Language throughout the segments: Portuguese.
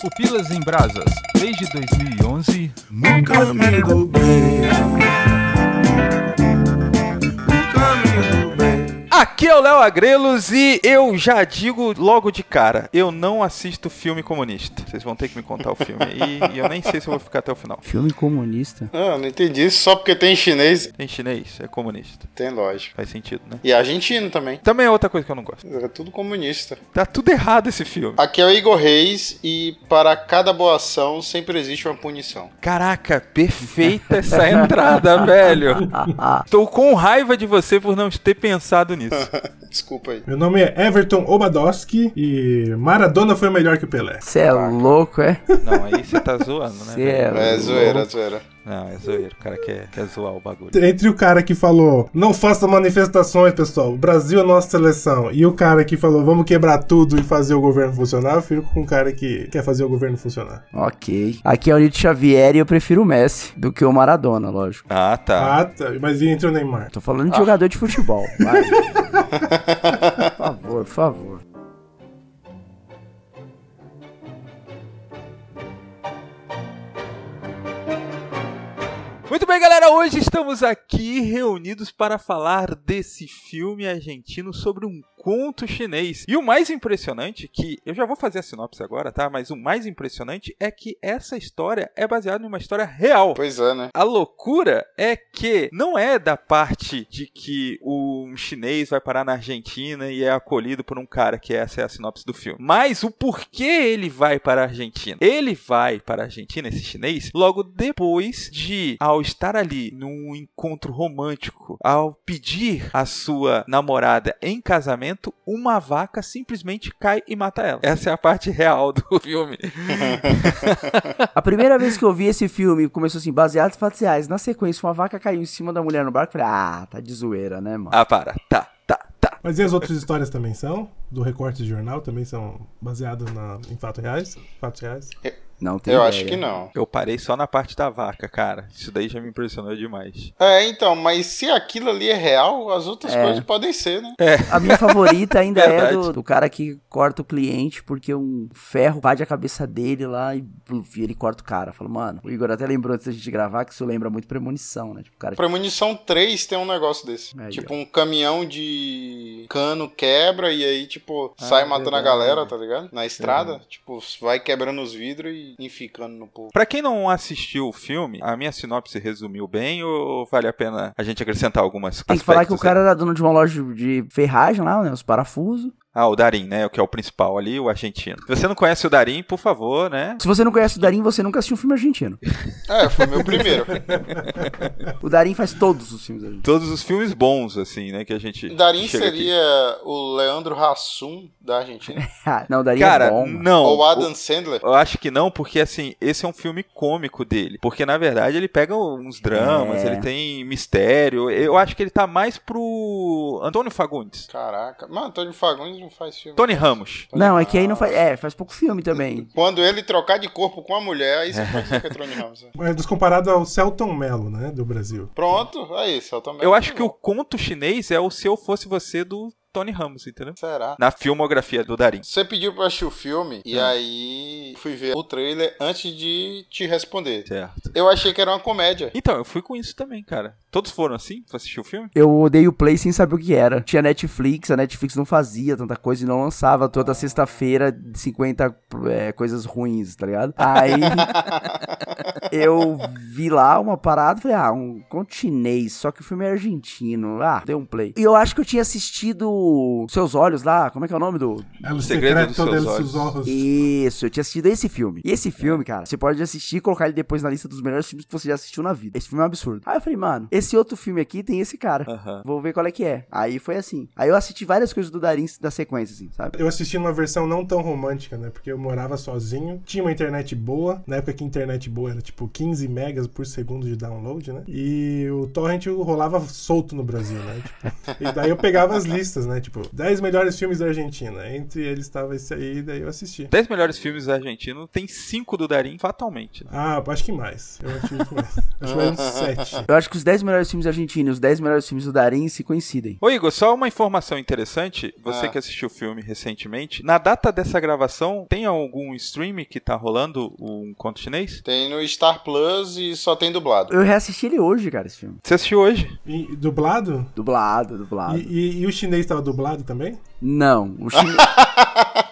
Pupilas em Brasas, desde 2011, No caminho do bem. Aqui é o Léo Agrelos e eu já digo logo de cara, eu não assisto filme comunista. Vocês vão ter que me contar o filme aí e eu nem sei se eu vou ficar até o final. Filme comunista? Ah, não entendi isso. Só porque tem chinês, Tem chinês, é comunista. tem lógica. Faz sentido, né? E argentino também. Também é outra coisa que eu não gosto. É tudo comunista. Tá tudo errado esse filme. Aqui é o Igor Reis e para cada boa ação sempre existe uma punição. Caraca, perfeita essa entrada, velho. Tô com raiva de você por não ter pensado nisso. Desculpa aí. Meu nome é Everton Obadowski e Maradona foi melhor que o Pelé. Você é louco, é? Não, aí você tá zoando, né? Cê é É zoeira, zoeira. Não, é zoeiro. O cara quer, quer zoar o bagulho. Entre o cara que falou, não faça manifestações, pessoal, o Brasil é nossa seleção, e o cara que falou, vamos quebrar tudo e fazer o governo funcionar, eu fico com o cara que quer fazer o governo funcionar. Ok. Aqui é o Nito Xavier e eu prefiro o Messi do que o Maradona, lógico. Ah, tá. Ah, tá. Mas e entre o Neymar? Tô falando de jogador de futebol. Vai. por favor, por favor. Muito bem, galera. Hoje estamos aqui reunidos para falar desse filme argentino sobre um conto chinês. E o mais impressionante, que eu já vou fazer a sinopse agora, tá? Mas o mais impressionante é que essa história é baseada em uma história real. Pois é, né? A loucura é que não é da parte de que um chinês vai parar na Argentina e é acolhido por um cara, que essa é a sinopse do filme. Mas o porquê ele vai para a Argentina. Ele vai para a Argentina, esse chinês, logo depois de, ao estar ali num encontro romântico, ao pedir a sua namorada em casamento, uma vaca simplesmente cai e mata ela. Essa é a parte real do filme. A primeira vez que eu vi esse filme começou assim, baseado em fatos reais. Na sequência, uma vaca caiu em cima da mulher no barco. Falei, ah, tá de zoeira, né, mano? ah, para. Tá, tá, tá. Mas e as outras histórias também são? Do recorte de jornal também são baseadas na- em fatos reais? Fatos reais? Não tem Eu ideia. acho que não. Eu parei só na parte da vaca, cara. Isso daí já me impressionou demais. É, então, mas se aquilo ali é real, as outras É. coisas podem ser, né? A minha favorita ainda é do, do cara que corta o cliente porque um ferro invade a cabeça dele lá e, ele corta o cara. Fala, mano, o Igor até lembrou antes da gente gravar que isso lembra muito premonição, né? Tipo, cara. Premonição 3 tem um negócio desse. Aí, tipo, um caminhão de cano quebra e aí, tipo, sai matando a galera, tá ligado? Na estrada. Tipo, vai quebrando os vidros e enficando no povo. Pra quem não assistiu o filme, a minha sinopse resumiu bem ou vale a pena a gente acrescentar algumas Tem que falar que o cara era dono de uma loja de ferragem lá, né? Os parafusos. Ah, o Darim, né? O que é o principal ali, o argentino. Se você não conhece o Darim, por favor, né? Se você não conhece o Darim, você nunca assistiu um filme argentino. É, foi meu primeiro. O Darim faz todos os filmes argentinos. Todos os filmes bons, assim, né? Que a gente. Darim chega aqui. seria o Leandro Hassum da Argentina. Ah, não, o Darim Cara, é bom. mano. não. Ou Adam Sandler. Eu acho que não, porque assim, esse é um filme cômico dele. Porque na verdade ele pega uns dramas, É. ele tem mistério. Eu acho que ele tá mais pro Antônio Fagundes. Caraca. Mano, Antônio Fagundes não faz filme. Tony Ramos. Não, é que aí não faz. É, faz pouco filme também. Quando ele trocar de corpo com a mulher, aí você pode dizer que é Tony Ramos. né? É descomparado ao Celton Mello, né? Do Brasil. Pronto, aí, só também. Eu acho que o conto chinês é o Se Eu Fosse Você do Tony Ramos, entendeu? Será? Na filmografia do Darim. Você pediu pra assistir o filme e aí fui ver o trailer antes de te responder. Certo. Eu achei que era uma comédia. Então, eu fui com isso também, cara. Todos foram assim pra assistir o filme? Eu odeio o Play sem saber o que era. Tinha Netflix, a Netflix não fazia tanta coisa e não lançava toda sexta-feira 50 é, coisas ruins, tá ligado? Aí eu vi lá uma parada e falei, ah, um conto chinês, só que o filme é argentino. Ah, dei um play. E eu acho que eu tinha assistido Seus Olhos lá, como é que é o nome do... El Segredo dos Secreto Seus Olhos. Ojos. Isso, eu tinha assistido esse filme. E esse filme, cara, você pode assistir e colocar ele depois na lista dos melhores filmes que você já assistiu na vida. Esse filme é um absurdo. Aí eu falei, mano, esse outro filme aqui tem esse cara. Vou ver qual é que é. Aí foi assim. Aí eu assisti várias coisas do Darim da sequência, assim, sabe? Eu assisti numa versão não tão romântica, né? Porque eu morava sozinho, tinha uma internet boa, na época que a internet boa era tipo 15 megas por segundo de download, né? E o torrent rolava solto no Brasil, né? Tipo, e daí eu pegava as listas, né? Né? Tipo, 10 melhores filmes da Argentina. Entre eles estava esse aí, daí eu assisti. 10 melhores filmes argentinos, tem 5 do Darim, fatalmente. Ah, acho que mais. Eu acho que mais. Acho que mais uns 7. Eu acho que os 10 melhores filmes argentinos e os 10 melhores filmes do Darim se coincidem. Ô Igor, só uma informação interessante, você Ah. que assistiu o filme recentemente, na data dessa gravação, tem algum stream que tá rolando um conto chinês? Tem no Star Plus e só tem dublado. Eu reassisti ele hoje, cara, esse filme. Você assistiu hoje? E, dublado? Dublado, dublado. E, e- e o chinês estava dublado também? Não, o chinês.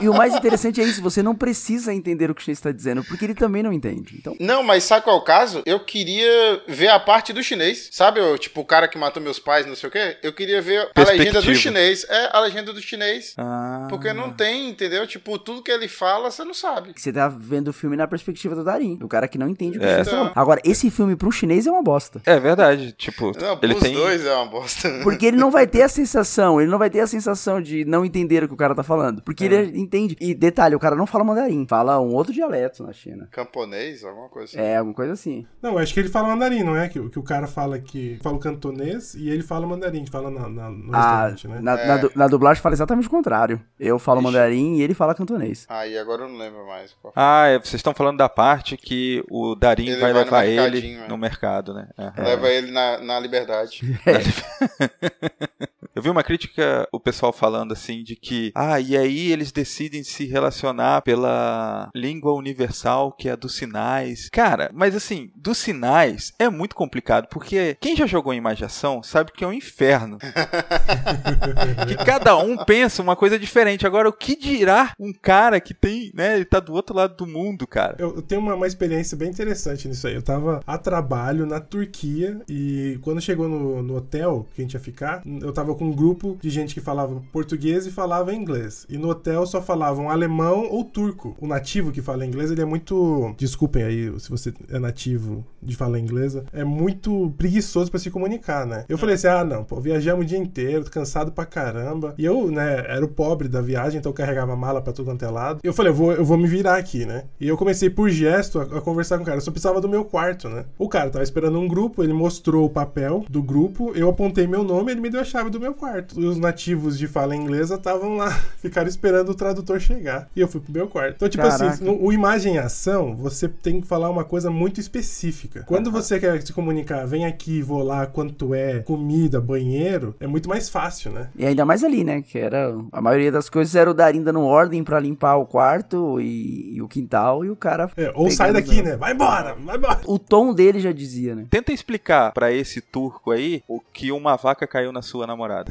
E o mais interessante é isso, você não precisa entender o que o chinês está dizendo, porque ele também não entende. Então, Não, mas sabe qual é o caso? Eu queria ver a parte do chinês. Sabe, eu, tipo, o cara que matou meus pais, não sei o quê? Eu queria ver a legenda do chinês. É, a legenda do chinês. Ah. Porque não tem, entendeu? Tipo, tudo que ele fala, você não sabe. você tá vendo o filme na perspectiva do Darim, do cara que não entende o que o É. chinês tá falando. Agora, esse filme pro chinês é uma bosta. É verdade, tipo, Não, ele os tem... dois é uma bosta. Porque ele não vai ter a sensação, ele não vai ter a sensação de não entender o que o cara tá falando. Porque ele entende. E detalhe, o cara não fala mandarim, fala um outro dialeto na China. Camponês, alguma coisa assim. É, alguma coisa assim. Não, eu acho que ele fala mandarim, não é? Que, o- que o cara fala que fala o cantonês e ele fala mandarim, fala na, na, no Ah, restaurante, né? na, É. na du- na dublagem fala exatamente o contrário. Eu falo Ixi. mandarim e ele fala cantonês. Aí agora eu não lembro mais. qual. Ah, é, vocês estão falando da parte que o Darim vai, vai no levar ele mercadinho, é. no mercado, né? Leva ele na, na liberdade. Eu vi uma crítica, o pessoal falando assim, de que, ah, e aí eles decidem se relacionar pela língua universal, que é a dos sinais. Cara, mas assim, dos sinais é muito complicado, porque quem já jogou em imaginação sabe que é um inferno. que cada um pensa uma coisa diferente. Agora, o que dirá um cara que tem, né, ele tá do outro lado do mundo, cara? Eu, eu tenho uma, uma experiência bem interessante nisso aí. Eu tava a trabalho na Turquia e quando chegou no, no hotel que a gente ia ficar, eu tava com um grupo de gente que falava português e falava inglês. E no hotel só falavam alemão ou turco. O nativo que fala inglês, ele é muito. Desculpem aí se você é nativo de fala inglesa, é muito preguiçoso pra se comunicar, né? Eu falei assim: ah, não, pô, viajamos o dia inteiro, tô cansado pra caramba. E eu, né, era o pobre da viagem, então eu carregava mala pra tudo quanto é lado. Eu falei: eu vou, eu vou me virar aqui, né? E eu comecei por gesto a, a conversar com o cara. Eu só precisava do meu quarto, né? O cara tava esperando um grupo, ele mostrou o papel do grupo, eu apontei meu nome, ele me deu a chave do meu quarto. E os nativos de fala inglesa estavam lá, ficaram esperando o tradutor chegar. E eu fui pro meu quarto. Então, tipo Caraca. assim, no, o imagem e ação, você tem que falar uma coisa muito específica. Quando você quer se comunicar, vem aqui, vou lá, quanto é, comida, banheiro, é muito mais fácil, né? E ainda mais ali, né? Que era. A maioria das coisas era o Darim dando ordem pra limpar o quarto e, e o quintal e o cara. É, ou sai daqui, né? Vai embora, vai embora. O tom dele já dizia, né? Tenta explicar pra esse turco aí o que uma vaca caiu na sua namorada.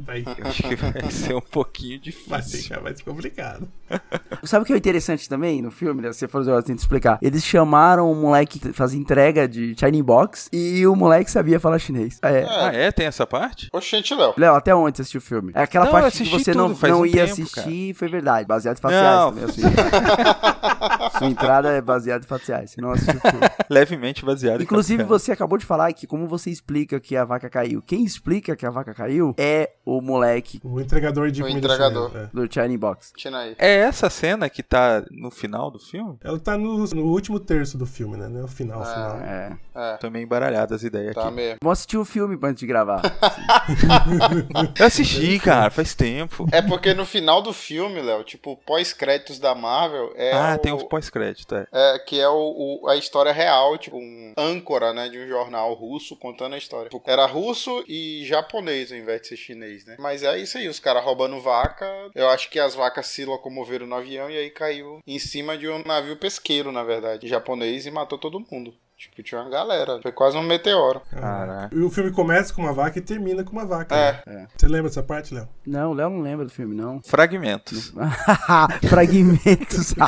Daí Eu acho que vai ser um pouquinho vai difícil. ficar mais complicado. Sabe o que é interessante também no filme, né? Se você for eu tento explicar. Eles chamaram o moleque que fazia entrega de Shiny Box e o moleque sabia falar chinês. É. Ah, é? Tem essa parte? Oxente, Léo. Léo, até onde você assistiu o filme? É aquela Não, parte que você não, tudo, faz não um ia tempo, assistir, foi verdade. Baseado em fatos reais Não. Sua entrada é baseada em fatos reais. Você não assistiu o filme. Levemente baseado em Inclusive, reais. você acabou de falar que como você explica que a vaca caiu. Quem explica que a vaca caiu é o moleque O entregador de O comida entregador. chinesa, é. do Shiny Box. Aí. É essa cena que tá no final do filme? Ela tá no, no último terço do filme, né? Não é o final, Ah. final. É. É, Tô meio embaralhado as ideias tá aqui. mesmo. Vamos assistir o filme antes de gravar. Eu assisti, cara, faz tempo. É porque no final do filme, Léo, tipo, pós-créditos da Marvel é. ah, o- tem uns pós-crédito, é. É, que é o, o- a história real, tipo, um âncora, né, de um jornal russo contando a história. Era russo e japonês ao invés de ser chinês, né? Mas é isso aí, os caras roubando vaca. Eu acho que as vacas se locomoveram no avião e aí caiu em cima de um navio pesqueiro, na verdade, japonês e matou todo mundo. Tipo, tinha uma galera. Foi quase um meteoro. Caraca. E o filme começa com uma vaca e termina com uma vaca. É. né? Você lembra dessa parte, Léo? Não, o Léo não lembra do filme, não. Fragmentos. Fragmentos.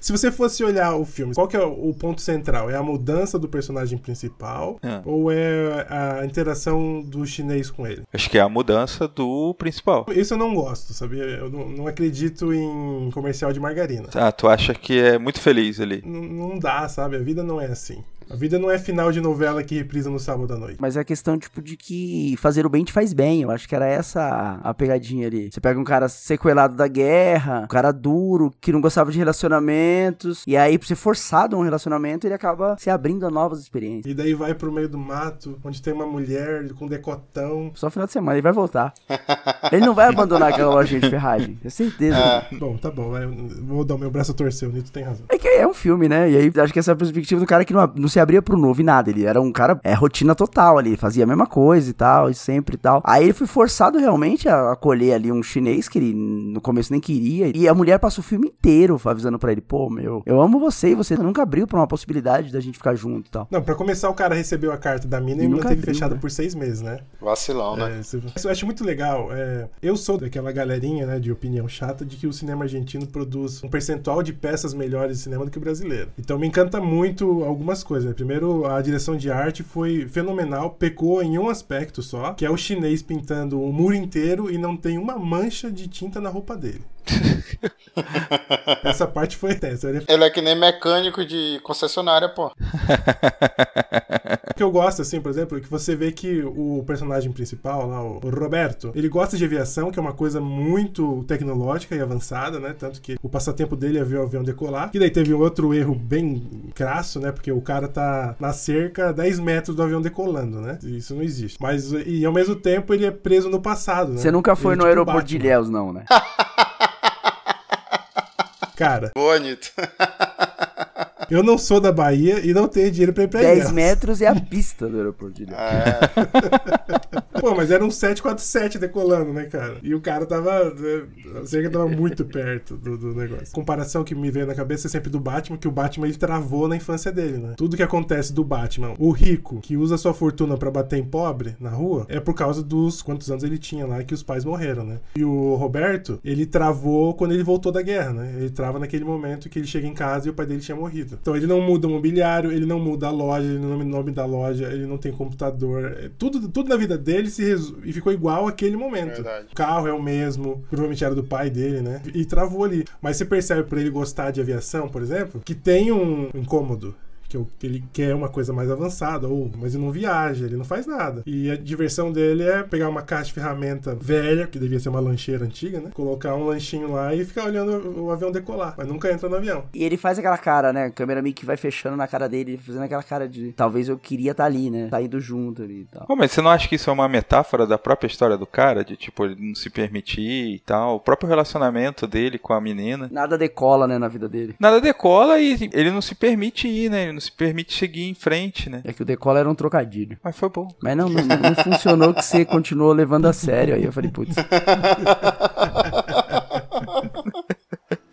Se você fosse olhar o filme, qual que é o ponto central? É a mudança do personagem principal É. ou é a interação do chinês com ele? Acho que é a mudança do principal. Isso eu não gosto, sabia? Eu não, não acredito em comercial de margarina. Ah, tu acha que é muito feliz ali. Não, não dá, sabe? A vida não é assim. A vida não é final de novela que reprisa no sábado à noite. Mas é a questão, tipo, de que fazer o bem te faz bem. Eu acho que era essa a, pegadinha ali. Você pega um cara sequelado da guerra, um cara duro, que não gostava de relacionamentos, e aí, por ser forçado a um relacionamento, ele acaba se abrindo a novas experiências. E daí vai pro meio do mato, onde tem uma mulher com decotão. Só final de semana, ele vai voltar. ele não vai abandonar aquela lojinha de ferragem. Tenho certeza. Bom, tá bom, vou dar o meu braço a torcer, o Nito tem razão. É que é um filme, né? E aí acho que essa é a perspectiva do cara que não, não se abria pro novo e nada. Ele era um cara, é rotina total ali, fazia a mesma coisa e tal, e sempre e tal. Aí ele foi forçado realmente a acolher ali um chinês que ele no começo nem queria. E a mulher passa o filme inteiro avisando pra ele: pô, meu, eu amo você e você nunca abriu pra uma possibilidade da gente ficar junto e tal. Não, pra começar, o cara recebeu a carta da mina e, E nunca manteve abriu, fechado né? por seis meses, né? Vacilão, né? É, isso- isso eu acho muito legal. é, eu sou daquela galerinha, né, de opinião chata de que o cinema argentino produz um percentual de peças melhores de cinema do que o brasileiro. Então me encanta muito algumas coisas. Né? Primeiro, a direção de arte foi fenomenal, pecou em um aspecto só, que é o chinês pintando o muro inteiro e não tem uma mancha de tinta na roupa dele. Essa parte foi tensa. Ele- Ele é que nem mecânico de concessionária, pô. O que eu gosto, assim, por exemplo, é que você vê que o personagem principal, lá, o Roberto, ele gosta de aviação, que é uma coisa muito tecnológica e avançada, né? Tanto que o passatempo dele é ver o avião decolar. E daí teve um outro erro bem crasso, né? Porque o cara tá na cerca a 10 metros do avião decolando, né? Isso não existe. Mas, e ao mesmo tempo, ele é preso no passado, né? Você nunca foi Ele no é tipo aeroporto de. Ilhéus, não, né? Cara, Bonito. eu não sou da Bahia e não tenho dinheiro pra ir pra 10 Ilhéus. metros é a pista do aeroporto de Ilhéus. É, Pô, mas era um 747 decolando, né, cara? E o cara tava. A cerca tava muito perto do, do negócio. Comparação que me veio na cabeça é sempre do Batman, que o Batman ele travou na infância dele, né? Tudo que acontece do Batman, o rico que usa sua fortuna pra bater em pobre na rua, é por causa dos quantos anos ele tinha lá que os pais morreram, né? E o Roberto, ele travou quando ele voltou da guerra, né? Ele trava naquele momento que ele chega em casa e o pai dele tinha morrido. Então ele não muda o mobiliário, ele não muda a loja, ele não muda o nome da loja, ele não tem computador. É, Tudo, tudo na vida dele se e ficou igual àquele momento. Verdade. O carro é o mesmo, provavelmente era do pai dele, né? E travou ali. Mas você percebe por ele gostar de aviação, por exemplo, que tem um incômodo. Que ele quer uma coisa mais avançada, ou mas ele não viaja, ele não faz nada. E a diversão dele é pegar uma caixa de ferramenta velha, que devia ser uma lancheira antiga, né? Colocar um lanchinho lá e ficar olhando o, avião decolar, mas nunca entra no avião. E ele faz aquela cara, né? A câmera meio que vai fechando na cara dele, fazendo aquela cara de talvez eu queria estar ali, né? Tá indo junto ali e tal. Pô, mas você não acha que isso é uma metáfora da própria história do cara? De tipo, ele não se permitir e tal? O próprio relacionamento dele com a menina. Nada decola, né, na vida dele. Nada decola e ele não se permite ir, né? Não se permite seguir em frente, né? É que o decola era um trocadilho. Mas foi bom. Mas não, não, não funcionou que você continuou levando a sério. Aí eu falei, putz,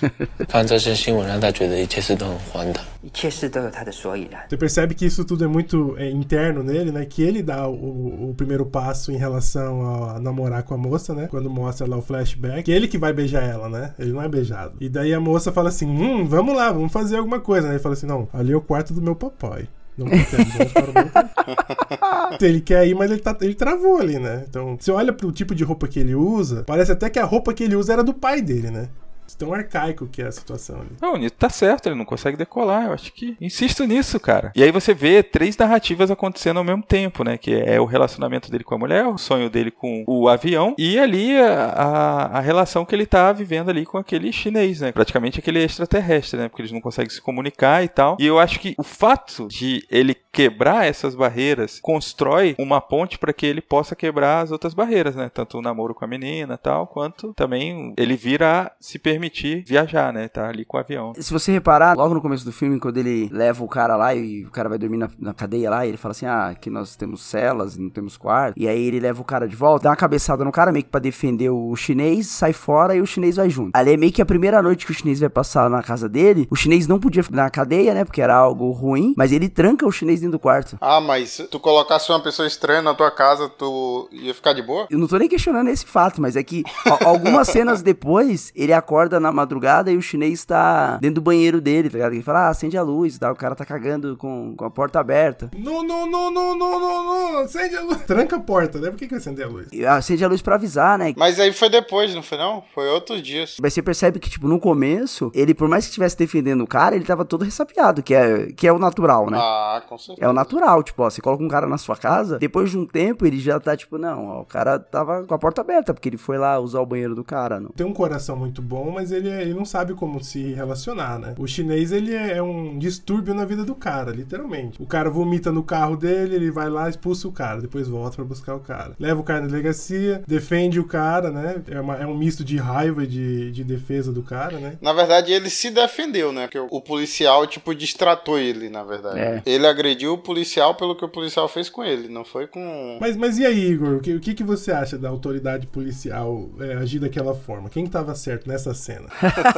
放这些新闻让他觉得一切事都很荒唐。一切事都有它的所以然。 Você percebe que isso tudo é muito é, interno nele, né? Que ele dá o, o primeiro passo em relação a namorar com a moça, né? Quando mostra lá o flashback. Que ele que vai beijar ela, né? Ele não é beijado. E daí a moça fala assim: hum, vamos lá, vamos fazer alguma coisa. Né? Ele fala assim: não, ali é o quarto do meu papai. Não pretendo, vamos para o meu quarto. ele quer ir, mas ele, tá, ele travou ali, né? Então, você olha pro tipo de roupa que ele usa, parece até que a roupa que ele usa era do pai dele, né? Tão arcaico que é a situação ali. Não, Nito tá certo, ele não consegue decolar. Eu acho que. Insisto nisso, cara. E aí você vê três narrativas acontecendo ao mesmo tempo, né? Que é o relacionamento dele com a mulher, o sonho dele com o avião e ali a, a, relação que ele tá vivendo ali com aquele chinês, né? Praticamente aquele extraterrestre, né? Porque eles não conseguem se comunicar e tal. E eu acho que o fato de ele quebrar essas barreiras constrói uma ponte para que ele possa quebrar as outras barreiras, né? Tanto o namoro com a menina tal, quanto também ele vira a se permitir viajar, né? Tá ali com o avião. Se você reparar, logo no começo do filme, quando ele leva o cara lá e o cara vai dormir na, na cadeia lá, e ele fala assim: Ah, aqui nós temos celas, não temos quarto. E aí ele leva o cara de volta, dá uma cabeçada no cara, meio que pra defender o chinês, sai fora e o chinês vai junto. Ali é meio que a primeira noite que o chinês vai passar na casa dele. O chinês não podia ficar na cadeia, né? Porque era algo ruim, mas ele tranca o chinês dentro do quarto. Ah, mas se tu colocasse uma pessoa estranha na tua casa, tu ia ficar de boa? Eu não tô nem questionando esse fato, mas é que algumas cenas depois ele acorda acorda na madrugada e o chinês tá dentro do banheiro dele, tá ligado? Ele fala, ah, acende a luz, tá? O cara tá cagando com, com a porta aberta. Não, não, não, não, não, não, não. Acende a luz. Tranca a porta, né? Por que, que vai acender a luz? E acende a luz pra avisar, né? Mas aí foi depois, não foi não? Foi outros dias. Mas você percebe que, tipo, no começo, ele, por mais que estivesse defendendo o cara, ele tava todo ressabiado, que é, que é o natural, né? Ah, com certeza. É o natural, tipo, ó, você coloca um cara na sua casa, depois de um tempo ele já tá, tipo, não, ó, o cara tava com a porta aberta, porque ele foi lá usar o banheiro do cara, não. Tem um coração muito bom, mas ele, é- ele não sabe como se relacionar, né? O chinês, ele é, é um distúrbio na vida do cara, literalmente. O cara vomita no carro dele, ele vai lá, expulsa o cara, depois volta pra buscar o cara. Leva o cara na delegacia, defende o cara, né? É, uma- é um misto de raiva e de, de defesa do cara, né? Na verdade, ele se defendeu, né? Porque o- policial, tipo, distratou ele, na verdade. É. Ele agrediu o policial pelo que o policial fez com ele, não foi com. Mas, mas e aí, Igor? O que, o que, que você acha da autoridade policial é, agir daquela forma? Quem tava certo nessa cena?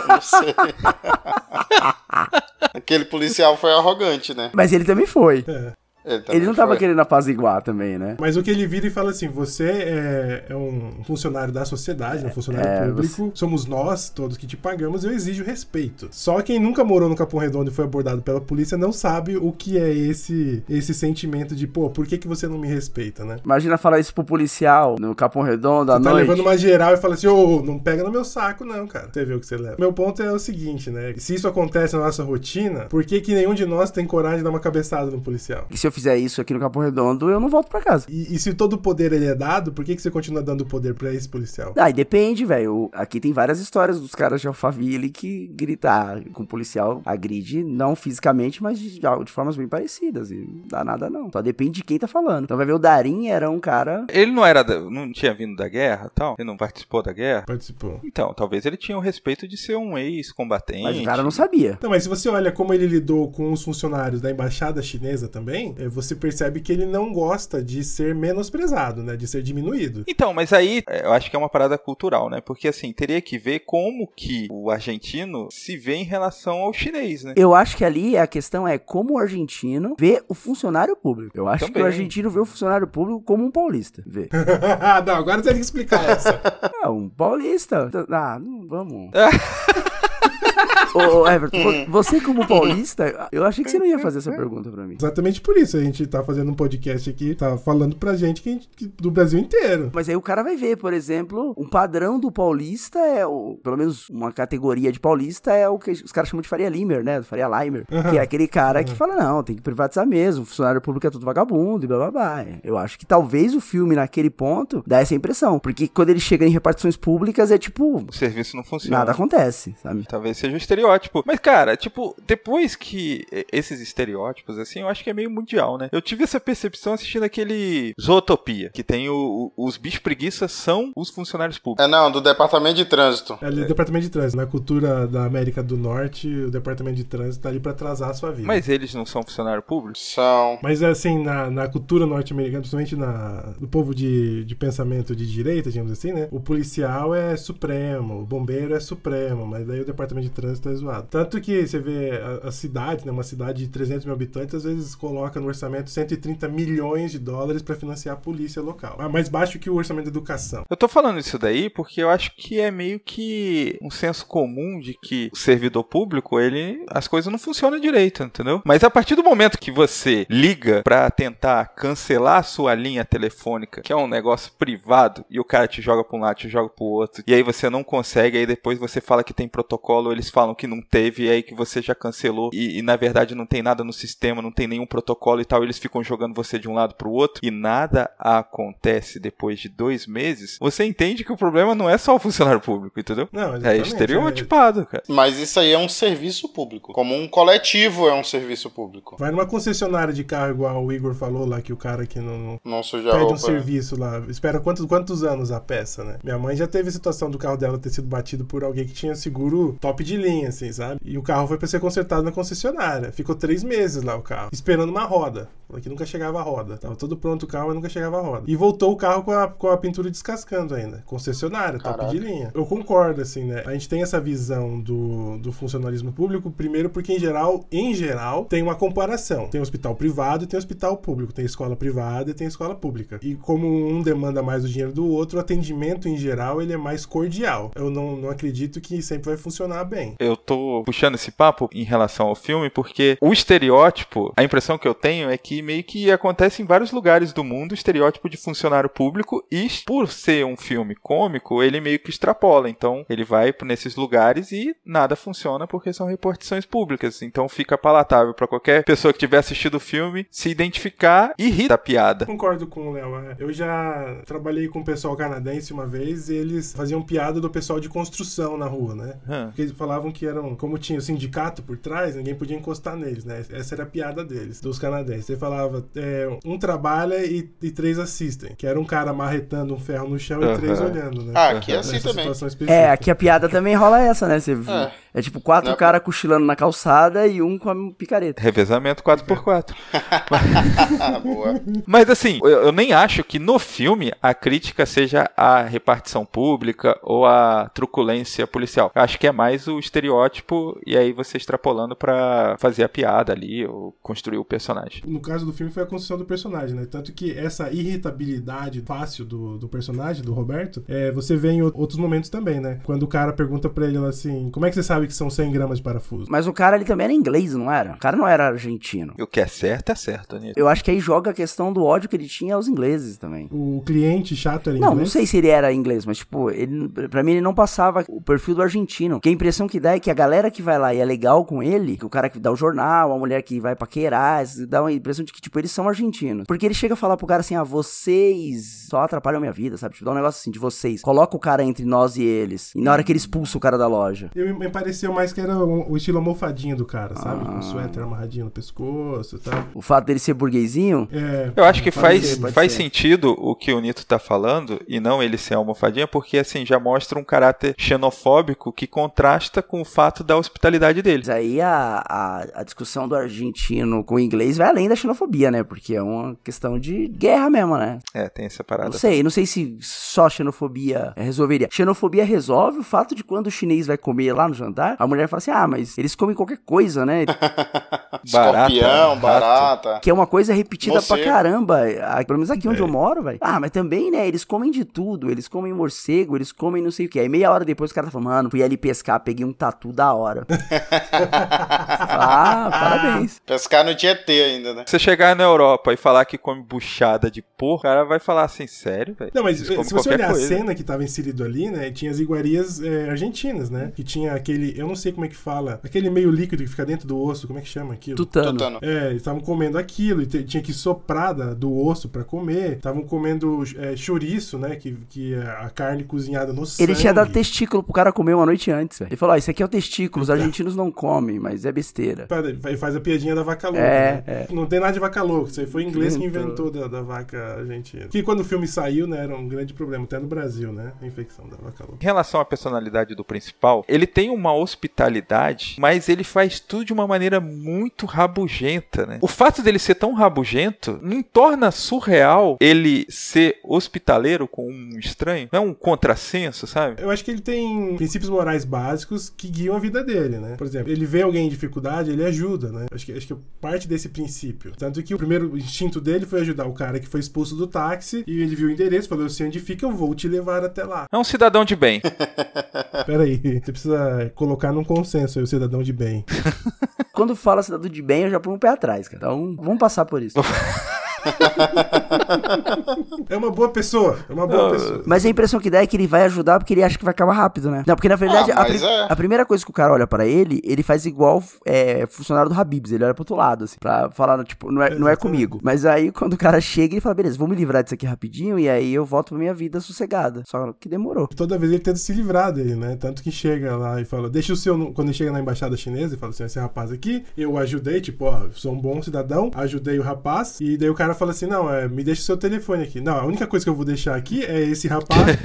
Não sei. Aquele policial foi arrogante, né? Mas ele também foi. É. Ele, também Ele não tava foi. querendo apaziguar também, né? Mas o que ele vira e fala assim: você é, é um funcionário da sociedade, um funcionário É, público, somos nós todos que te pagamos, eu exijo respeito. Só quem nunca morou no Capão Redondo e foi abordado pela polícia não sabe o que é esse esse sentimento de, pô, por que, que você não me respeita, né? Imagina falar isso pro policial no Capão Redondo à Você tá noite. levando uma geral e fala assim, ô, não pega no meu saco, não, cara. Você vê o que você leva. Meu ponto é o seguinte, né? Se isso acontece na nossa rotina, por que, que nenhum de nós tem coragem de dar uma cabeçada no policial? E se eu fizer isso aqui no Capão Redondo, eu não volto pra casa. E, e se todo o poder ele é dado, por que, que você continua dando poder pra esse policial? Ah, e depende, velho. Aqui tem várias histórias dos caras de Alphaville que gritar com o policial agride, não fisicamente, mas de, de formas bem parecidas. E não dá nada, não. Só depende de quem tá falando. Então vai ver, o Darim era um cara. Ele não era da- não tinha vindo da guerra tal? Ele não participou da guerra? Participou. Então, talvez ele tinha o respeito de ser um ex-combatente. Mas o cara não sabia. Não, mas se você olha como ele lidou com os funcionários da embaixada chinesa também, é, você percebe que ele não gosta de ser menosprezado, né? De ser diminuído. Então, mas aí é, eu acho que é uma parada cultural, né? Porque assim, teria que ver como que o argentino se vê em relação ao chinês, né? Eu acho que ali a questão é como o argentino vê o funcionário público. Eu acho que Também. o argentino vê o funcionário público como um paulista. Vê. não, agora você tem que explicar essa. Ah, um paulista. Ah, não vamos. ô, ô, Everton, vo- você como paulista, eu achei que você não ia fazer essa pergunta pra mim. Exatamente por isso a gente tá fazendo um podcast aqui, tá falando pra gente que, que- do Brasil inteiro. Mas aí o cara vai ver, por exemplo, um padrão do paulista é, o, pelo menos uma categoria de paulista é o que os caras chamam de Faria Limer, né? Faria Limer. Que é aquele cara que fala, não, tem que privatizar mesmo, funcionário público é tudo vagabundo e blá blá blá. Eu acho que talvez o filme naquele ponto dá essa impressão. Porque quando ele chega em repartições públicas é tipo, O serviço não funciona. nada acontece, sabe? Talvez seja um estereótipo. Mas, cara, tipo, depois que esses estereótipos, assim, eu acho que é meio mundial, né? Eu tive essa percepção assistindo aquele Zootopia, que tem o, o- os bichos preguiças são os funcionários públicos. É, não, do departamento de trânsito. É ali o departamento de trânsito. Na cultura da América do Norte, o departamento de trânsito tá ali pra atrasar a sua vida. Mas eles não são funcionários públicos? São. Mas assim, na, na cultura norte-americana, principalmente na, no povo de, de pensamento de direita, digamos assim, né? O policial é supremo, o bombeiro é supremo, mas daí o departamento de trânsito é zoado. Tanto que você vê a, a cidade, né? Uma cidade de 300 mil habitantes, às vezes coloca no orçamento 130 milhões de dólares pra financiar a polícia local. É mais baixo que o orçamento da educação. Eu tô falando isso daí porque eu acho que é meio que um senso comum de que o servidor público, ele as coisas não funcionam direito, entendeu? Mas a partir do momento que você liga pra tentar cancelar a sua linha telefônica, que é um negócio privado, e o cara te joga pra um lado, te joga pro outro, e aí você não consegue, aí depois você fala que tem protocolo, eles falam que não teve, e aí que você já cancelou, e, e na verdade não tem nada no sistema, não tem nenhum protocolo e tal, eles ficam jogando você de um lado pro outro, e nada acontece depois de dois meses, você entende que o problema não é só o funcionário público, entendeu? Não, É estereotipado, cara. Mas isso aí é um serviço público. Como um coletivo é um serviço público. Vai numa concessionária de carro, igual o Igor falou lá, que o cara que não, Não suja pede um roupa. serviço lá. Espera quantos, quantos anos a peça, né? Minha mãe já teve a situação do carro dela ter sido batido por alguém que tinha seguro top de linha, assim, assim, sabe? E o carro foi pra ser consertado na concessionária. Ficou três meses lá o carro, esperando uma roda. Que nunca chegava a roda. Tava todo pronto o carro, mas nunca chegava a roda. E voltou o carro com a, com a pintura descascando ainda. Concessionária, top Caraca. de linha. Eu concordo, assim, né? A gente tem essa visão do, do funcionalismo público, primeiro porque, em geral, em geral, tem uma comparação. Tem hospital privado e tem hospital público. Tem escola privada e tem escola pública. E como um demanda mais o dinheiro do outro, o atendimento, em geral, ele é mais cordial. Eu não, não acredito que sempre vai funcionar bem. Eu tô puxando esse papo em relação ao filme porque o estereótipo, a impressão que eu tenho é que meio que acontece em vários lugares do mundo o estereótipo de funcionário público e por ser um filme cômico, ele meio que extrapola. Então, ele vai nesses lugares e nada funciona porque são repartições públicas. Então, fica palatável pra qualquer pessoa que tiver assistido o filme se identificar e rir da piada. Concordo com o Léo. é. Eu já trabalhei com o pessoal canadense uma vez e eles faziam piada do pessoal de construção na rua, né? Hã. Porque eles falavam que eram, como tinha o sindicato por trás, ninguém podia encostar neles, né? Essa era a piada deles, dos canadenses. Ele falava, é, um trabalha e, e três assistem. Que era um cara marretando um ferro no chão e Aham. três olhando, né? Ah, aqui é assim Nessa também. É, aqui a piada também rola essa, né? Você, É. é. tipo quatro Não caras cochilando na calçada e um com a picareta. Revezamento 4x4. Ah, boa. Mas assim, eu, eu nem acho que no filme a crítica seja a repartição pública ou a truculência policial. Eu acho que é mais o estereótipo e aí você extrapolando pra fazer a piada ali ou construir o personagem. No caso do filme foi a construção do personagem, né? Tanto que essa irritabilidade fácil do, do personagem, do Roberto, é, você vê em outros momentos também, né? Quando o cara pergunta pra ele assim, como é que você sabe que são 100 gramas de parafuso? Mas o cara ele também era inglês, não era? O cara não era argentino. E o que é certo é certo, Anitta. Eu acho que aí joga a questão do ódio que ele tinha aos ingleses também. O cliente chato era Não, inglês? não sei se ele era inglês, mas tipo, ele, pra mim ele não passava o perfil do argentino. Que a impressão que dá é que a galera que vai lá e é legal com ele, que o cara que dá o jornal, a mulher que vai paquerar, dá uma impressão de que, tipo, eles são argentinos. Porque ele chega a falar pro cara assim, ah, vocês só atrapalham a minha vida, sabe? Tipo, dá um negócio assim de vocês. Coloca o cara entre nós e eles. E na hora que ele expulsa o cara da loja. Eu, me pareceu mais que era o, o estilo almofadinho do cara, sabe? Ah. Com o suéter amarradinho no pescoço e tal. O fato dele ser burguesinho, É, Eu acho que faz, ser, faz ser. sentido o que o Nito tá falando e não ele ser almofadinha, porque assim já mostra um caráter xenofóbico que contrasta com o fato da hospitalidade dele. Mas aí a, a, a discussão do argentino com o inglês vai além da xenofobia, né? Porque é uma questão de guerra mesmo, né? É, tem essa parada. Não sei, não sei se só xenofobia resolveria. Xenofobia resolve o fato de quando o chinês vai comer lá no jantar, a mulher fala assim: ah, mas eles comem qualquer coisa, né? Escorpião, rato. barata. Que é uma coisa repetida pra Morcego. caramba. Ah, Pelo menos aqui onde eu moro, velho. Ah, mas também, né? Eles comem de tudo. Eles comem morcego, eles comem não sei o que. Aí meia hora depois o cara tá falando, mano, fui ali pescar, peguei um tatu da hora. ah, parabéns. Pescar no Tietê ainda, né? Você chegar na Europa e falar que come buchada de porco, o cara vai falar assim, sério, velho? Não, mas eh, se você olhar coisa. a cena que tava inserido ali, né? Tinha as iguarias eh, argentinas, né? Que tinha aquele, eu não sei como é que fala, aquele meio líquido que fica dentro do osso, como é que chama aquilo? Tutano. Tutano. É, eles estavam comendo aquilo e te- tinha que soprar da- do osso pra comer. Estavam comendo é, chouriço, né? Que, que é a carne cozinhada no sangue. Ele tinha dado testículo pro cara comer uma noite antes, velho. Ele falou, ó, isso aqui é o testículo, os argentinos não comem, mas é besteira. Ele faz a piadinha da vaca louca. É, né? Não tem nada de vaca louca. Isso aí foi o inglês que Inventou. inventou da, da vaca argentina. Que quando o filme saiu, né? Era um grande problema. Até no Brasil, né? A infecção da vaca louca. Em relação à personalidade do principal, ele tem uma hospitalidade, mas ele faz tudo de uma maneira muito rabugenta, né? O fato dele ser tão rabugento não torna surreal ele ser hospitaleiro com um estranho? Não é um contrassenso, sabe? Eu acho que ele tem princípios morais básicos que guiam a vida dele, né? Por exemplo, ele vê alguém em dificuldade, ele ajuda, né? Acho que, acho que parte desse princípio. Tanto que o primeiro instinto dele foi ajudar o cara que foi expulso do táxi e ele viu o endereço, falou: Eu sei onde fica, eu vou te levar até lá. É um cidadão de bem. Pera aí, você precisa colocar num consenso aí o cidadão de bem. Quando fala cidadão de bem, eu já ponho um pé atrás, cara. Então, vamos passar por isso. É uma boa pessoa, é uma boa Ah, pessoa. Mas a impressão que dá é que ele vai ajudar porque ele acha que vai acabar rápido, né? Não, porque na verdade, Ah, a, pri- é. a primeira coisa que o cara olha pra ele, ele faz igual é, funcionário do Habibs. Ele olha pro outro lado, assim, pra falar, tipo, não é, não é comigo. Mas aí, quando o cara chega, ele fala, beleza, vou me livrar disso aqui rapidinho e aí eu volto pra minha vida sossegada. Só que demorou. Toda vez ele tenta se livrar dele, né? Tanto que chega lá e fala, deixa o seu. Quando ele chega na embaixada chinesa e fala assim: esse rapaz aqui, eu ajudei, tipo, ó, sou um bom cidadão, ajudei o rapaz. E daí o cara fala assim: não, é, me deixa o seu telefone aqui. Não, a única coisa que eu vou deixar aqui é esse rapaz.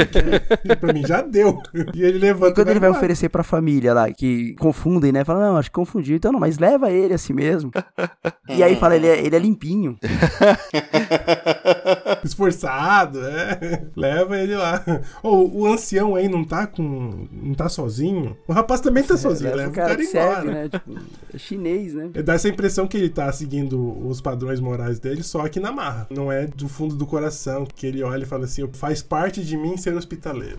que pra mim já deu. E ele levanta. E quando ele vai oferecer pra família lá, que confundem, né? Fala, não, acho que confundiu. Então, não, mas leva ele assim mesmo. e aí fala, ele é, ele é limpinho. Esforçado, é. Leva ele lá. Ou o ancião aí não tá com. não tá sozinho. O rapaz também tá sozinho, leva, o cara que embora. serve, né? Tipo, é chinês, né? Dá essa impressão que ele tá seguindo os padrões morais dele só aqui na marra. Não é do fundo do coração que ele olha e fala assim: faz parte de mim ser hospitaleiro.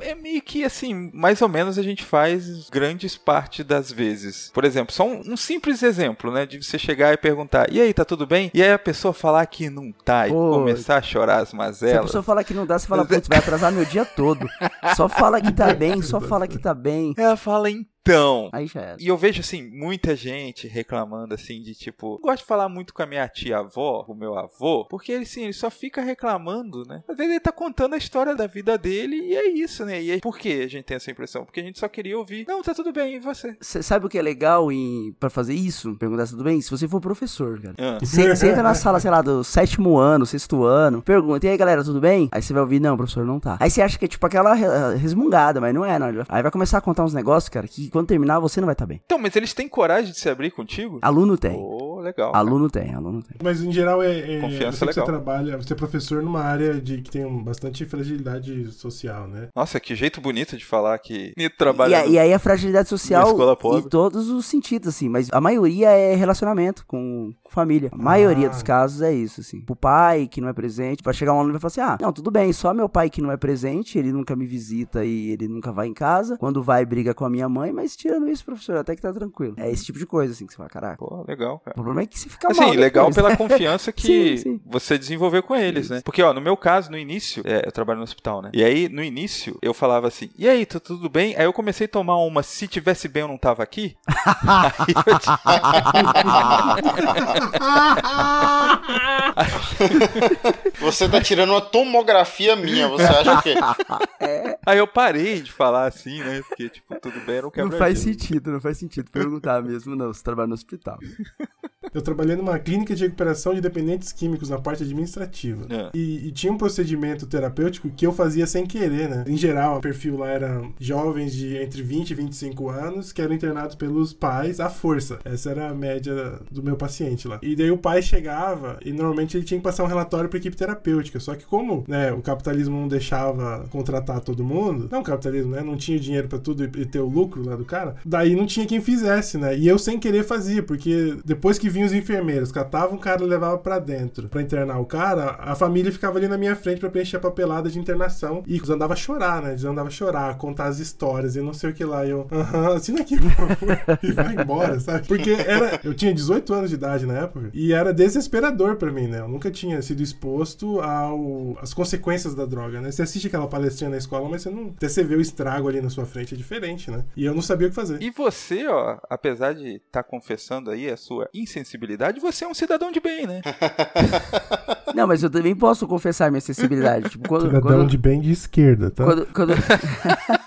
É meio que assim, mais ou menos a gente faz grandes partes das vezes. Por exemplo, só um, um, simples exemplo, né? De você chegar e perguntar: e aí, tá tudo bem? E aí a pessoa falar que não tá e Pô, começar a chorar as mazelas. Se a pessoa falar que não dá, você fala: putz, vai atrasar meu dia todo. Só fala que tá bem, só fala que tá bem. Ela fala em então. Aí já era. E eu vejo, assim, muita gente reclamando, assim, de tipo. Gosto de falar muito com a minha tia-avó, o meu avô, porque ele, assim, ele só fica reclamando, né? Às vezes ele tá contando a história da vida dele e é isso, né? E aí, por que a gente tem essa impressão? Porque a gente só queria ouvir. Não, tá tudo bem, e você? Cê sabe o que é legal em, pra fazer isso? Perguntar se tudo bem? Se você for professor, cara. Ah. Você você entra na sala, sei lá, do sétimo ano, sexto ano, pergunta, e aí galera, tudo bem? Aí você vai ouvir, não, professor, não tá. Aí você acha que é tipo aquela re- resmungada, mas não é, não. Aí vai começar a contar uns negócios, cara, que quando terminar você não vai estar bem. Então, mas eles têm coragem de se abrir contigo? Aluno tem. Oh, legal. Aluno tem, aluno tem. Mas em geral é. é Confiança sei que você legal. trabalha, você é professor numa área de, que tem bastante fragilidade social, né? Nossa, que jeito bonito de falar que E, trabalha. a- e aí a fragilidade social em todos os sentidos, assim. Mas a maioria é relacionamento com família. A maioria Ah. dos casos é isso, assim. O pai que não é presente, vai chegar um aluno e vai falar assim, ah, não, tudo bem, só meu pai que não é presente, ele nunca me visita e ele nunca vai em casa. Quando vai, briga com a minha mãe, mas tirando isso, professor, até que tá tranquilo. É esse tipo de coisa, assim, que você fala, caraca. Pô, legal, O cara. problema é que se fica mal Assim, legal depois, pela né? confiança que Sim, sim. você desenvolveu com eles, né? Porque, ó, no meu caso, no início, é, eu trabalho no hospital, né? E aí, no início, eu falava assim, e aí, tá tudo bem? Aí eu comecei a tomar uma, se tivesse bem eu não tava aqui. aí eu. Você tá tirando uma tomografia minha, você acha que. Aí eu parei de falar assim, né? Porque, tipo, tudo bem, era um Não quebra faz sentido, não faz sentido perguntar mesmo, não. Você trabalha no hospital. Eu trabalhei numa clínica de recuperação de dependentes químicos na parte administrativa. É. E, e tinha um procedimento terapêutico que eu fazia sem querer, né? Em geral, o perfil lá era jovens de entre 20 e 25 anos que eram internados pelos pais à força. Essa era a média do meu paciente lá. E daí o pai chegava e normalmente ele tinha que passar um relatório para equipe terapêutica. Só que como, né, o capitalismo não deixava contratar todo mundo, não o capitalismo, né, não tinha dinheiro para tudo e, e ter o lucro lá do cara, daí não tinha quem fizesse, né? E eu sem querer fazia, porque depois que vinham os enfermeiros, catavam o cara e levavam para dentro para internar o cara, a família ficava ali na minha frente para preencher a papelada de internação e eles andavam a chorar, né? Eles andavam a chorar, contar as histórias e não sei o que lá. E eu, aham, assina aqui, por favor, e vai embora, sabe? Porque era, eu tinha 18 anos de idade na época e era desesperador para mim, né? Eu nunca tinha sido exposto ao às consequências da droga, né? Você assiste aquela palestrinha na escola, mas você não, até você vê o estrago ali na sua frente é diferente, né? E eu não sabia o que fazer. E você, ó, apesar de estar confessando aí a sua insensibilidade, você é um cidadão de bem, né? Não, mas eu também posso confessar minha sensibilidade. Tipo, quando, Cidadão quando, de bem de esquerda, tá? Quando. Quando,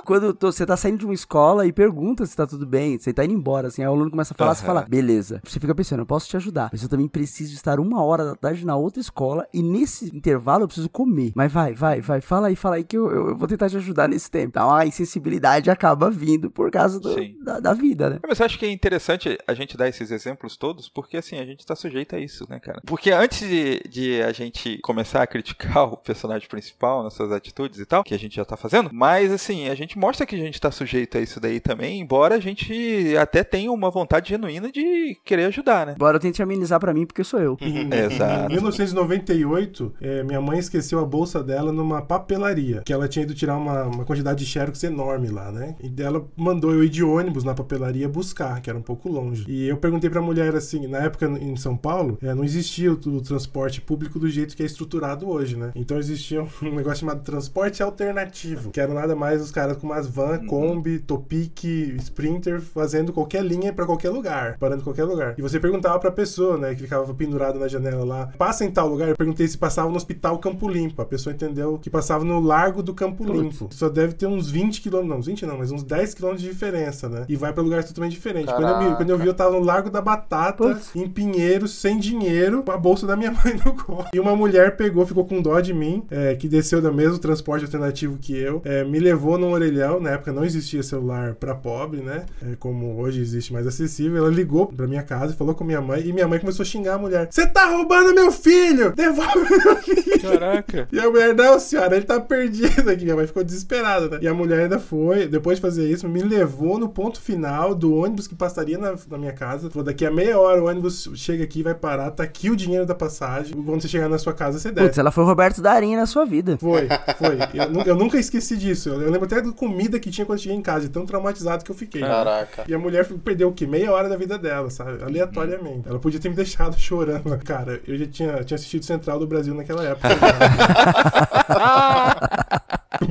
quando tô- você tá saindo de uma escola e pergunta se tá tudo bem, você tá indo embora, assim, aí o aluno começa a falar, você Aham. fala, beleza. Você fica pensando, eu posso te ajudar, mas eu também preciso estar uma hora da tarde na outra escola e nesse intervalo eu preciso comer. Mas vai, vai, vai, fala aí, fala aí que eu, eu, eu vou tentar te ajudar nesse tempo. Então a insensibilidade acaba vindo por causa do- da, da vida, né? Mas eu acho que é interessante a gente dar esses exemplos todos, porque assim, a gente tá sujeito a isso, né, cara? Porque antes de, de a gente começar a criticar o personagem principal nas suas atitudes e tal, que a gente já tá fazendo, mas assim, a gente mostra que a gente tá sujeito a isso daí também, embora a gente até tenha uma vontade genuína de querer ajudar, né? Embora eu tente amenizar pra mim, porque sou eu. Exato. Em 1998, eh, minha mãe esqueceu a bolsa dela numa papelaria, que ela tinha ido tirar uma, uma quantidade de xerox enorme lá, né? E ela mandou eu ir de ônibus na papelaria buscar, que era um pouco longe. E eu perguntei pra mulher assim, na época em São Paulo, eh, não existia o, o transporte público do jeito que é estruturado hoje, né? Então existia um negócio chamado transporte alternativo, que era nada mais os caras caras com umas van, Kombi, Topic, Sprinter, fazendo qualquer linha pra qualquer lugar, parando em qualquer lugar. E você perguntava pra pessoa, né, que ficava pendurado na janela lá, passa em tal lugar? Eu perguntei se passava no Hospital Campo Limpo. A pessoa entendeu que passava no Largo do Campo Limpo. Só deve ter uns 20 quilômetros, não, uns 20 não, mas uns 10 quilômetros de diferença, né? E vai pra lugares totalmente diferentes. Quando eu, quando eu vi, eu tava no Largo da Batata, Putz. em Pinheiros, sem dinheiro, com a bolsa da minha mãe no colo. E uma mulher pegou, ficou com dó de mim, é, que desceu do mesmo transporte alternativo que eu, é, me levou num orelhão, na época não existia celular pra pobre, né? É, como hoje existe mais acessível. Ela ligou pra minha casa e falou com minha mãe, e minha mãe começou a xingar a mulher. Você tá roubando meu filho! Devolve meu filho! Caraca. E a mulher, não, senhora, ele tá perdido aqui. Minha mãe ficou desesperada, né? E a mulher ainda foi, depois de fazer isso, me levou no ponto final do ônibus que passaria na, na minha casa. Falou, daqui a meia hora o ônibus chega aqui, vai parar, tá aqui o dinheiro da passagem. Quando você chegar na sua casa, você desce. Putz, ela foi o Roberto Darinho na sua vida. Foi, foi. Eu, eu nunca esqueci disso. Eu, eu lembro até da comida que tinha quando eu cheguei em casa, de tão traumatizado que eu fiquei. Caraca. E a mulher perdeu o quê? Meia hora da vida dela, sabe? Aleatoriamente. Ela podia ter me deixado chorando. Cara, eu já tinha, tinha assistido Central do Brasil naquela época.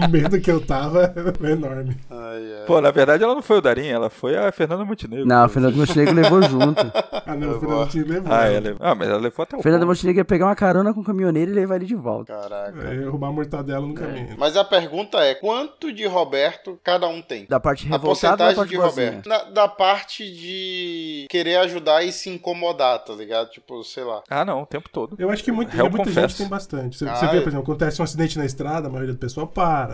o medo que eu tava era enorme. Ai, ai. Pô, na verdade ela não foi o Darinho, ela foi a Fernanda Montenegro. Não, o pô. Fernando Montenegro levou junto. Ah, não, o Fernando te levou. Ah, ela... ah, mas ela levou até o ponto. Montenegro ia pegar uma carona com o caminhoneiro e levar ele de volta. Caraca. É, roubar a mortadela no caminho. Mas a pergunta é: quanto de Roberto cada um tem? Da parte A revoltada ou da porcentagem parte de boazinha? Roberto. Na- da parte de querer ajudar e se incomodar, tá ligado? Tipo, sei lá. Ah, não, o tempo todo. Eu acho que muito, muita confesso. gente tem bastante. Você, Ah, você vê, eu- por exemplo, acontece um acidente na estrada, a maioria do pessoal para.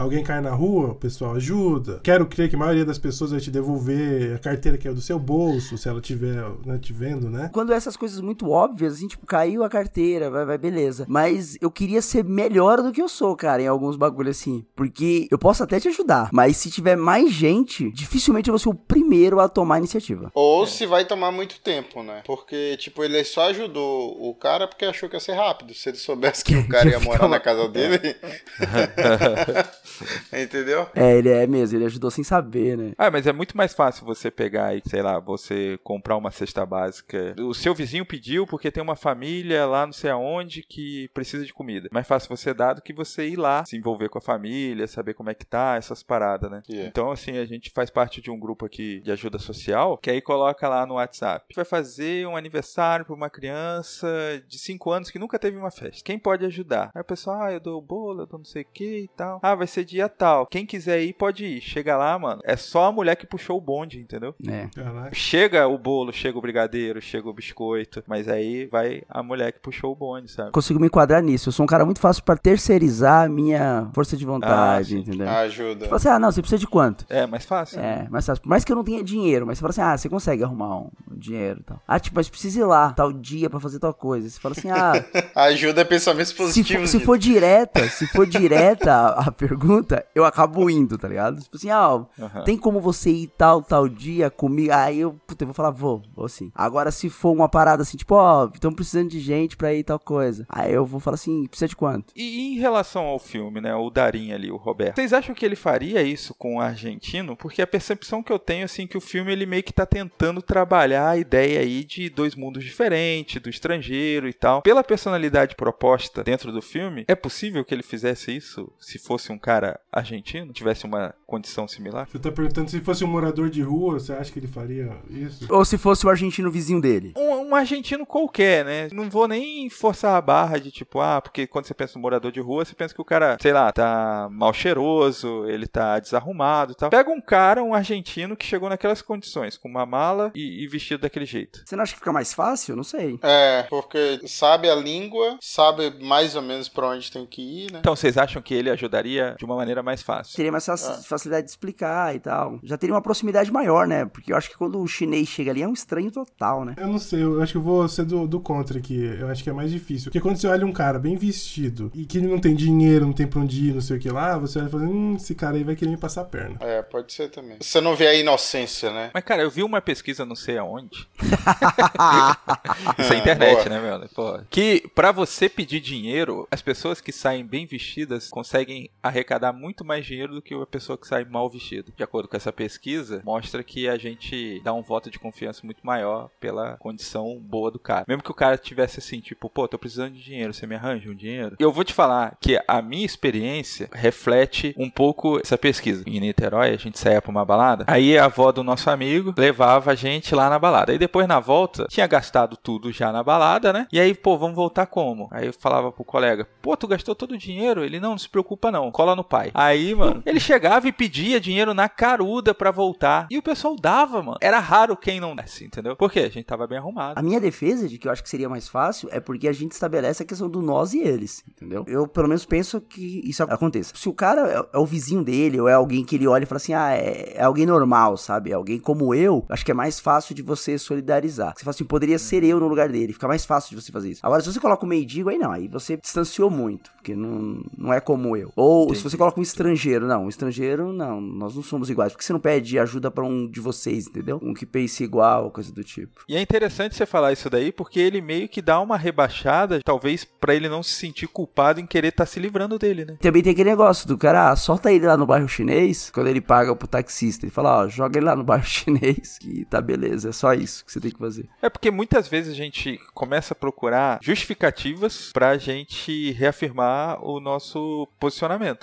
Alguém cai na rua, o pessoal ajuda. Quero crer que a maioria das pessoas vai te devolver a carteira que é do seu bolso, se ela tiver né, te vendo, né? Quando essas coisas muito óbvias, assim, tipo, caiu a carteira, vai, vai, beleza. Mas eu queria ser melhor do que eu sou, cara, em alguns bagulhos assim. Porque eu posso até te ajudar, mas se tiver mais gente, dificilmente eu vou ser o primeiro a tomar a iniciativa. Ou se vai tomar muito tempo, né? Porque, tipo, ele só ajudou o cara porque achou que ia ser rápido. Se ele soubesse que o cara ia morar na casa dele. Entendeu? É, ele é mesmo, ele ajudou sem saber, né? Ah, mas é muito mais fácil você pegar e, sei lá, você comprar uma cesta básica. O seu vizinho pediu porque tem uma família lá não sei aonde que precisa de comida. Mais fácil você dar do que você ir lá, se envolver com a família, saber como é que tá, essas paradas, né? Yeah. Então, assim, a gente faz parte de um grupo aqui de ajuda social, que aí coloca lá no WhatsApp. A gente vai fazer um aniversário pra uma criança de 5 anos que nunca teve uma festa. Quem pode ajudar? Aí o pessoal, ah, eu dou bolo, eu dou não sei o que e tal. Ah, vai ser dia tal. Quem quiser ir, pode ir. Chega lá, mano. É só a mulher que puxou o bonde, entendeu? É. Caraca. Chega o bolo, chega o brigadeiro, chega o biscoito. Mas aí vai a mulher que puxou o bonde, sabe? Consigo me enquadrar nisso. Eu sou um cara muito fácil pra terceirizar a minha força de vontade, Ah, entendeu? Ajuda. Tipo assim, ah, não, você precisa de quanto? É, mais fácil. É, mas fácil. Por mais que eu não tenha dinheiro, mas você fala assim, ah, você consegue arrumar um dinheiro e tal. Ah, tipo, mas precisa ir lá, tal dia pra fazer tal coisa. Você fala assim, ah, Ajuda é pensamentos se for, se for direta, se for direta a, a pergunta, eu acabo indo, tá ligado? Tipo assim, ah, Aham. tem como você ir tal, tal dia comigo? Aí eu, puta, eu vou falar, vou, vou sim. Agora, se for uma parada assim, tipo, ó, estão precisando de gente pra ir tal coisa. Aí eu vou falar assim, precisa de quanto? E em relação ao filme, né, o Darim ali, o Roberto, vocês acham que ele faria isso com o argentino? Porque a percepção que eu tenho, assim, que o filme ele meio que tá tentando trabalhar a ideia aí de dois mundos diferentes, do estrangeiro e tal. Pela personalidade proposta dentro do filme, é possível que ele fizesse isso se fosse um cara argentino, tivesse uma condição similar? Você tá perguntando se fosse um morador de rua, você acha que ele faria isso? Ou se fosse o argentino vizinho dele. Um, um argentino qualquer, né? Não vou nem forçar a barra de tipo, ah, porque quando você pensa no morador de rua, você pensa que o cara, sei lá, tá mal cheiroso, ele tá desarrumado e tal. Pega um cara, um argentino, que chegou naquelas condições, com uma mala e, e vestido daquele jeito. Você não acha que fica mais fácil? Não sei. É, porque sabe a língua, sabe mais ou menos pra onde tem que ir, né? Então, vocês acham que ele ajudaria de uma maneira mais fácil? Teria mais faci- facilidade de explicar e tal. Já teria uma proximidade maior, né? Porque eu acho que quando o chinês chega ali é um estranho total, né? Eu não sei, eu acho que eu vou ser do, do contra aqui. Eu acho que é mais difícil. Porque quando você olha um cara bem vestido e que ele não tem dinheiro, não tem pra onde ir, não sei o que lá, você olha e fala, hum, esse cara aí vai querer me passar a perna. É, pode ser também. Você não vê a inocência, né? Mas, cara, eu vi uma pesquisa, não sei aonde. Isso é internet, Boa. né, meu? Pô. Que pra você pedir dinheiro, as pessoas que saem bem vestidas conseguem arrecadar muito mais dinheiro do que a pessoa que sai mal vestida. De acordo com essa pesquisa, mostra que a gente dá um voto de confiança muito maior pela condição boa do cara. Mesmo que o cara tivesse assim, tipo, pô, tô precisando de dinheiro, você me arranja um dinheiro? Eu vou te falar que a minha experiência reflete um pouco essa pesquisa. Em Niterói, a gente saía pra uma balada, aí a avó do nosso amigo levava a gente lá na balada. Aí depois na volta, tinha gastado tudo já na balada, né? E aí, pô, vamos voltar como? Aí eu falava pro colega, pô, tu gastou todo o dinheiro? Ele, não, não se preocupa não, cola no pai. Aí, mano, ele chegava e pedia dinheiro na caruda pra voltar. E o pessoal dava, mano. Era raro quem não desse, entendeu? Porque a gente tava bem arrumado. A minha defesa de que eu acho que seria mais fácil é porque a gente estabelece a questão do nós e eles, entendeu? Eu, pelo menos, penso que isso aconteça. Se o cara é, é o vizinho dele ou é alguém que ele olha e fala assim, ah, é, é alguém normal, sabe? É alguém como eu, acho que é mais fácil de você solidarizar. Você fala assim, poderia ser eu no lugar dele, fica mais fácil de você fazer isso. Agora, se você coloca o mendigo, aí não, aí você distanciou muito, porque não, não é como eu. Ou se você coloca um estrangeiro, não, um estrangeiro, não, nós não somos iguais. Porque você não pede ajuda pra um de vocês, entendeu? Um que pense igual, coisa do tipo. E é interessante você falar isso daí, porque ele meio que dá uma rebaixada, talvez pra ele não se sentir culpado em querer estar se livrando dele, né? Também tem aquele negócio do cara, ah, solta ele lá no bairro chinês, quando ele paga pro taxista. Ele fala, ó, joga ele lá no bairro chinês, que tá beleza, é só isso que você tem que fazer. É porque muitas vezes a gente começa a procurar justificativas pra gente reafirmar o nosso posicionamento,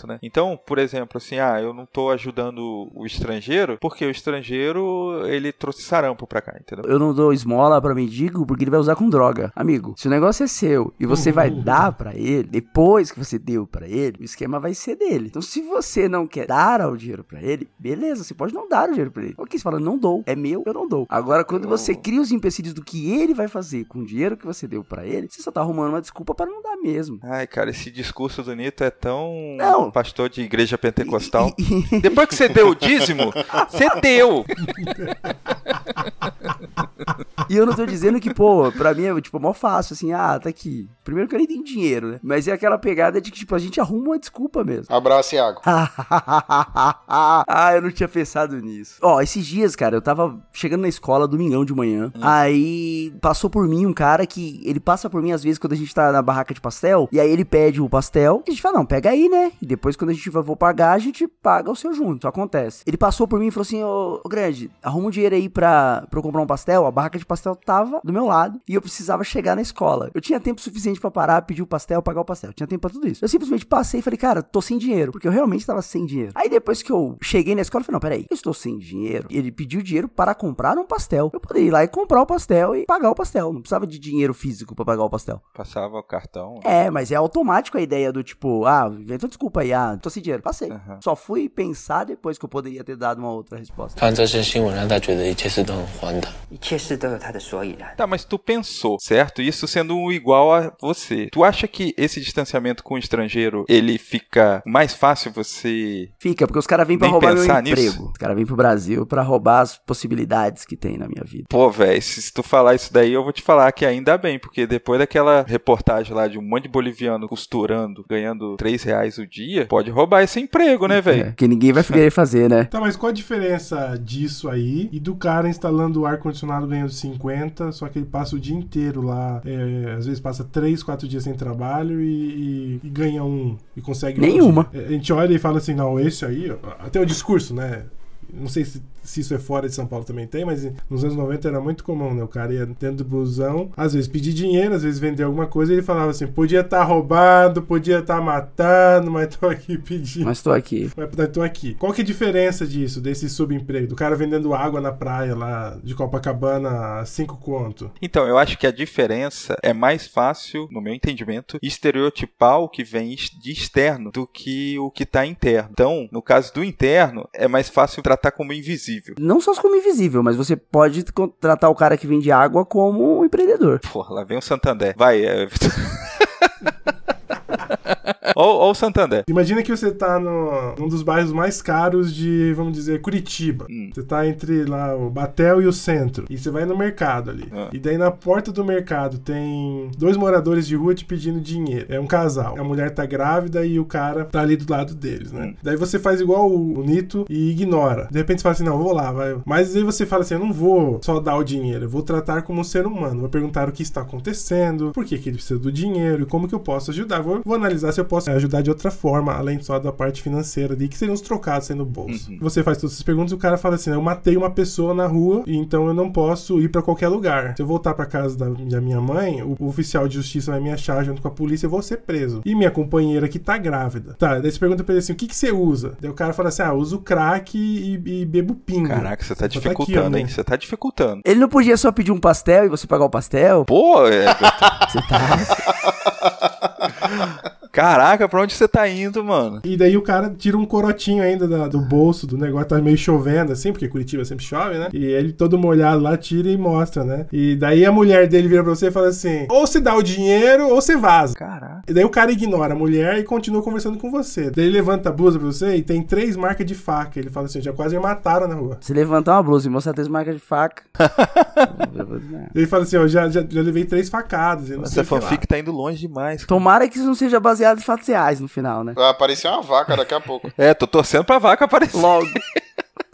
né? Então, por exemplo, assim, ah, eu não tô ajudando o estrangeiro porque o estrangeiro, ele trouxe sarampo pra cá, entendeu? Eu não dou esmola pra mendigo porque ele vai usar com droga. Amigo, se o negócio é seu e você vai dar pra ele, depois que você deu pra ele, o esquema vai ser dele. Então, se você não quer dar o dinheiro pra ele, beleza, você pode não dar o dinheiro pra ele. Ok, você fala, não dou, é meu, eu não dou. Agora, quando você cria os empecilhos do que ele vai fazer com o dinheiro que você deu pra ele, você só tá arrumando uma desculpa para não dar mesmo. Ai, cara, esse discurso do Nito é tão Não. pastor de igreja pentecostal. Depois que você deu o dízimo, você deu. E eu não tô dizendo que, pô, pra mim é, tipo, mó fácil, assim, ah, tá aqui. Primeiro que eu nem tenho dinheiro, né? Mas é aquela pegada de que, tipo, a gente arruma uma desculpa mesmo. Abraço, Iago. ah, eu não tinha pensado nisso. Ó, esses dias, cara, eu tava chegando na escola domingão de manhã. Aí passou por mim um cara que ele passa por mim às vezes quando a gente tá na barraca de pastel. E aí ele pede o pastel. E a gente fala, não, pega aí, né? E depois quando a gente for pagar, a gente paga o seu junto. Acontece. Ele passou por mim e falou assim: Ô, ô grande, arruma um dinheiro aí pra, pra eu comprar um pastel. A barraca de pastel tava do meu lado e eu precisava chegar na escola. Eu tinha tempo suficiente pra parar, pedir o pastel, pagar o pastel. Tinha tempo pra tudo isso. Eu simplesmente passei e falei, cara, tô sem dinheiro. Porque eu realmente tava sem dinheiro. Aí depois que eu cheguei na escola, eu falei, não, peraí, eu estou sem dinheiro. Ele pediu dinheiro para comprar um pastel. Eu poderia ir lá e comprar o pastel e pagar o pastel. Não precisava de dinheiro físico pra pagar o pastel. Passava o cartão. É, mas é automático a ideia do tipo, ah, então desculpa aí, ah, tô sem dinheiro. Passei. Aham. Só fui pensar depois que eu poderia ter dado uma outra resposta. 看这些新闻，让他觉得一切事都很荒唐。一切事都有它 的所以然。 Tá, mas tu pensou, certo? Isso sendo um igual a você. Tu acha que esse distanciamento com o estrangeiro, ele fica mais fácil você... Fica, porque os caras vêm pra Nem roubar meu pensar nisso? emprego. Os caras vêm pro Brasil pra roubar as possibilidades que tem na minha vida. Pô, velho, se se tu falar isso daí, eu vou te falar que ainda bem, porque depois daquela reportagem lá de um monte de boliviano costurando, ganhando 3 reais o dia, pode roubar esse emprego, né, velho? É, que ninguém vai querer fazer, né? Tá, mas qual a diferença disso aí e do cara instalando o ar-condicionado ganhando 50, só que ele passa o dia inteiro lá, é, às vezes passa 3, 4 dias sem trabalho e, e- e ganha um e consegue. um Nenhuma. dia. É, A gente olha e fala assim, não, esse aí, até o discurso, né? Não sei se, se isso é fora de São Paulo também tem, mas nos anos 90 era muito comum, né? O cara ia dentro do busão, às vezes pedir dinheiro, às vezes vender alguma coisa, e ele falava assim: podia estar roubado, podia estar matando, mas tô aqui pedindo. Mas tô aqui. Mas então aqui, qual que é a diferença disso, desse subemprego? Do cara vendendo água na praia lá de Copacabana a 5 conto? Então, eu acho que a diferença é mais fácil, no meu entendimento, estereotipar o que vem de externo do que o que tá interno. Então, no caso do interno, é mais fácil tratar como invisível. Não só como invisível, mas você pode contratar o cara que vende água como um empreendedor. Porra, lá vem o Santander. Vai, é... Ou o Santander. Imagina que você tá no, num dos bairros mais caros de, vamos dizer, Curitiba. Hum. Você tá entre lá o Batel e o centro. E você vai no mercado ali. Ah. E daí na porta do mercado tem dois moradores de rua te pedindo dinheiro. É um casal. A mulher tá grávida e o cara tá ali do lado deles, né? Hum. Daí você faz igual o, o Nito e ignora. De repente você fala assim: não, vou lá, vai. Mas aí você fala assim: eu não vou só dar o dinheiro, eu vou tratar como um ser humano. Vou perguntar o que está acontecendo, por que, que ele precisa do dinheiro e como que eu posso ajudar. Vou, vou analisar se eu posso posso ajudar de outra forma, além só da parte financeira ali, que seriam os trocados sendo no bolso. Uhum. Você faz todas essas perguntas e o cara fala assim: eu matei uma pessoa na rua, e então eu não posso ir pra qualquer lugar. Se eu voltar pra casa da, da minha mãe, o, o oficial de justiça vai me achar junto com a polícia e eu vou ser preso. E minha companheira que tá grávida. Tá, daí você pergunta pra ele assim: o que, que você usa? Daí o cara fala assim: ah, eu uso crack e, e bebo pingo. Caraca, você tá tá aqui, dificultando, hein? né? Você tá dificultando. Ele não podia só pedir um pastel e você pagar o pastel? Pô, é... Você tá. caraca, pra onde você tá indo, mano? E daí o cara tira um corotinho ainda da- do bolso do negócio, tá meio chovendo assim, porque Curitiba sempre chove, né? E ele todo molhado lá tira e mostra, né? E daí a mulher dele vira pra você e fala assim: ou você dá o dinheiro ou você vaza. Caraca. E daí o cara ignora a mulher e continua conversando com você. Daí ele levanta a blusa pra você e tem três marcas de faca. Ele fala assim: já quase me mataram na rua. Se levantar uma blusa e mostrar três marcas de faca. Ele fala assim: ó, já, já, já levei três facadas. Essa lá. fanfic tá indo longe demais. cara. Tomara que isso não seja baseado em fatos reais no final, né? Vai aparecer uma vaca daqui a pouco. É, tô torcendo pra vaca aparecer. Logo.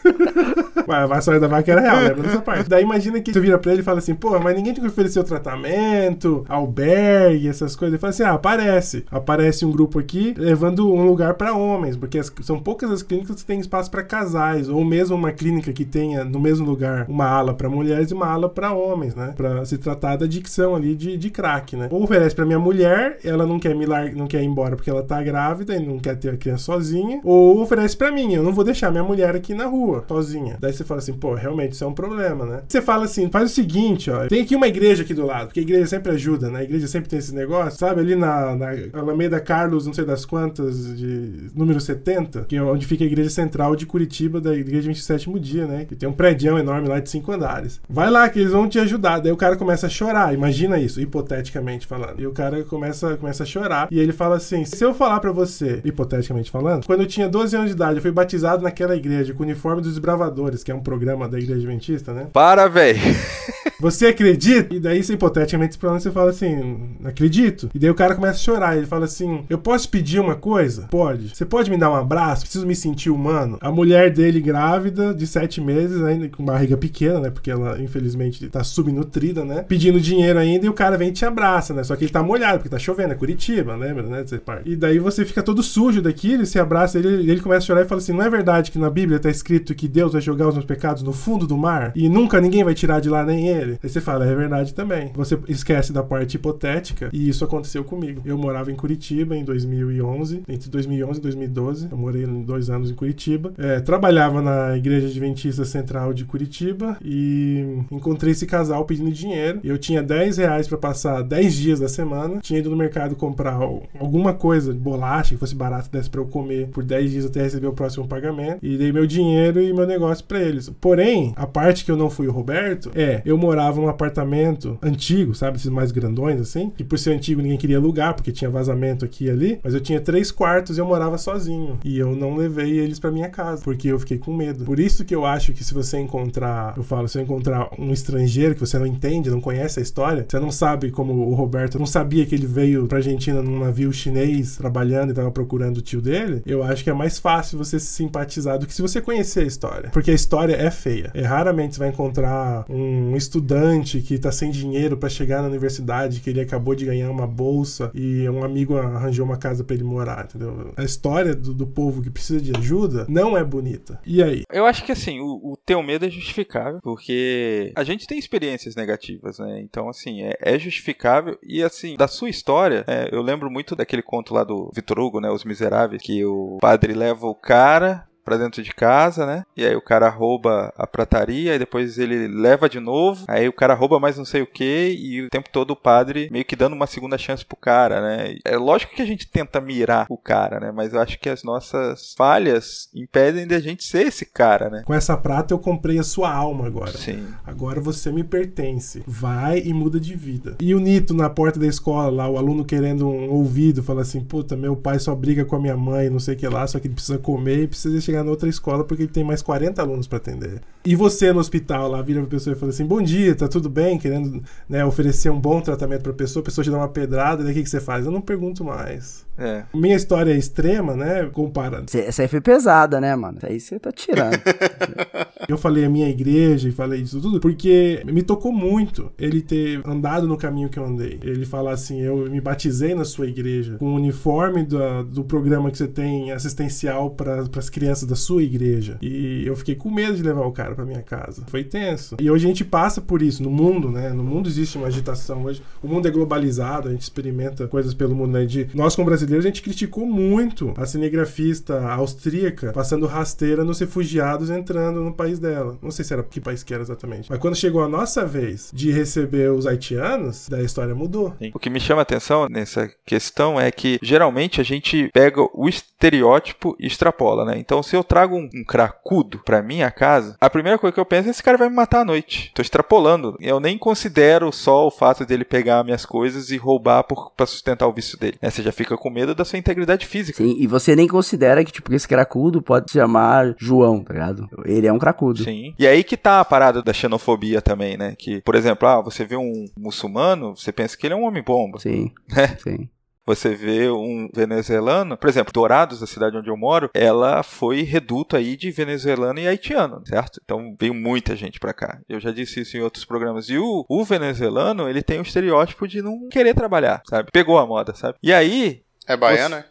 Ué, a vassoura da vaca era real, lembra dessa parte? Daí imagina que você vira pra ele e fala assim, pô, mas ninguém te ofereceu tratamento, albergue, essas coisas. Ele fala assim, ah, aparece. Aparece um grupo aqui levando um lugar pra homens, porque as- são poucas as clínicas que têm espaço pra casais, ou mesmo uma clínica que tenha no mesmo lugar uma ala pra mulheres e uma ala pra homens, né? Pra se tratar da adicção ali de, de crack, né? Ou oferece pra minha mulher, ela não quer me lar... não quer ir embora porque ela tá grávida e não quer ter a criança sozinha, ou oferece pra mim, eu não vou deixar minha mulher aqui na rua, sozinha. Daí você fala assim, pô, realmente isso é um problema, né? Você fala assim, faz o seguinte, ó, tem aqui uma igreja aqui do lado, porque a igreja sempre ajuda, né? A igreja sempre tem esse negócio, sabe? Ali na, na Alameda Carlos, não sei das quantas, de número 70, que é onde fica a igreja central de Curitiba, da igreja 27 dia, né? Que tem um prédio enorme lá de cinco andares. Vai lá que eles vão te ajudar. Daí o cara começa a chorar, imagina isso, hipoteticamente falando. E o cara começa, começa a chorar, e ele fala assim, se eu falar pra você, hipoteticamente falando, quando eu tinha 12 anos de idade, eu fui batizado naquela igreja com o uniforme desbravadores, que é um programa da igreja adventista, né? Para, velho. Você acredita? E daí, você, hipoteticamente falando, você fala assim, acredito. E daí o cara começa a chorar. Ele fala assim: Eu posso pedir uma coisa? Pode. Você pode me dar um abraço? Preciso me sentir humano. A mulher dele, grávida, de sete meses, ainda com barriga pequena, né? Porque ela, infelizmente, tá subnutrida, né? Pedindo dinheiro ainda e o cara vem e te abraça, né? Só que ele tá molhado, porque tá chovendo, é Curitiba, lembra, né? E daí você fica todo sujo daquilo, ele se abraça, ele, ele começa a chorar e fala assim: Não é verdade que na Bíblia tá escrito que Deus vai jogar os meus pecados no fundo do mar e nunca ninguém vai tirar de lá, nem ele? Aí você fala: É verdade também. Você esquece da parte hipotética e isso aconteceu comigo. Eu morava em Curitiba em 2011, entre 2011 e 2012. Eu morei dois anos em Curitiba. É, trabalhava na Igreja Adventista Central de Curitiba e encontrei esse casal pedindo dinheiro. Eu tinha 10 reais pra passar 10 dias da semana. Tinha ido no mercado comprar alguma coisa, bolacha, que fosse barato, desse pra eu comer por 10 dias até receber o próximo pagamento. E dei meu dinheiro meu negócio pra eles. Porém, a parte que eu não fui o Roberto é, eu morava num apartamento antigo, sabe? Esses mais grandões assim. E por ser antigo ninguém queria alugar, porque tinha vazamento aqui e ali. Mas eu tinha três quartos e eu morava sozinho. E eu não levei eles pra minha casa, porque eu fiquei com medo. Por isso que eu acho que se você encontrar, eu falo, se você encontrar um estrangeiro que você não entende, não conhece a história, você não sabe como o Roberto não sabia que ele veio pra Argentina num navio chinês trabalhando e tava procurando o tio dele, eu acho que é mais fácil você se simpatizar do que se você conhecer história. Porque a história é feia. É raramente você vai encontrar um estudante que tá sem dinheiro pra chegar na universidade, que ele acabou de ganhar uma bolsa e um amigo arranjou uma casa pra ele morar, entendeu? A história do, do povo que precisa de ajuda não é bonita. E aí? Eu acho que assim, o, o teu medo é justificável, porque a gente tem experiências negativas, né? Então, assim, é, é justificável. E assim, da sua história, é, eu lembro muito daquele conto lá do Vitor Hugo, né? Os Miseráveis, que o padre leva o cara pra dentro de casa, né? E aí o cara rouba a prataria, e depois ele leva de novo, aí o cara rouba mais não sei o que, e o tempo todo o padre meio que dando uma segunda chance pro cara, né? É lógico que a gente tenta mirar o cara, né? Mas eu acho que as nossas falhas impedem de a gente ser esse cara, né? Com essa prata eu comprei a sua alma agora. Sim. Agora você me pertence. Vai e muda de vida. E o Nito na porta da escola lá, o aluno querendo um ouvido, fala assim: puta, meu pai só briga com a minha mãe, não sei o que lá, só que ele precisa comer e precisa chegar na outra escola porque ele tem mais 40 alunos pra atender. E você no hospital lá vira pra pessoa e fala assim: bom dia, tá tudo bem? Querendo né, oferecer um bom tratamento pra pessoa, a pessoa te dá uma pedrada, daí o que, que você faz? Eu não pergunto mais. É. Minha história é extrema, né? Comparando. Cê- Essa aí foi pesada, né, mano? Essa aí você tá tirando. Eu falei a minha igreja e falei isso tudo porque me tocou muito ele ter andado no caminho que eu andei. Ele fala assim: eu me batizei na sua igreja com o uniforme da- do programa que você tem assistencial para as crianças da sua igreja. E eu fiquei com medo de levar o cara para minha casa. Foi tenso. E hoje a gente passa por isso no mundo, né? No mundo existe uma agitação hoje. O mundo é globalizado, a gente experimenta coisas pelo mundo, né? De, nós, como brasileiros, a gente criticou muito a cinegrafista austríaca passando rasteira nos refugiados entrando no país dela. Não sei se era que país que era exatamente. Mas quando chegou a nossa vez de receber os haitianos, daí a história mudou. O que me chama a atenção nessa questão é que geralmente a gente pega o estereótipo e extrapola, né? Então, se eu trago um, um cracudo pra minha casa, a primeira coisa que eu penso é esse cara vai me matar à noite. Tô extrapolando. Eu nem considero só o fato dele pegar minhas coisas e roubar por, pra sustentar o vício dele. Né? Você já fica com medo da sua integridade física. Sim, e você nem considera que, tipo, esse cracudo pode se chamar João, tá ligado? Ele é um cracudo. Sim. E aí que tá a parada da xenofobia também, né? Que, por exemplo, ah, você vê um muçulmano, você pensa que ele é um homem-bomba. Sim, É. sim. Você vê um venezuelano, por exemplo, Dourados, a cidade onde eu moro, ela foi reduto aí de venezuelano e haitiano, certo? Então veio muita gente pra cá. Eu já disse isso em outros programas. E o, o venezuelano, ele tem o estereótipo de não querer trabalhar, sabe? Pegou a moda, sabe? E aí, É baiano,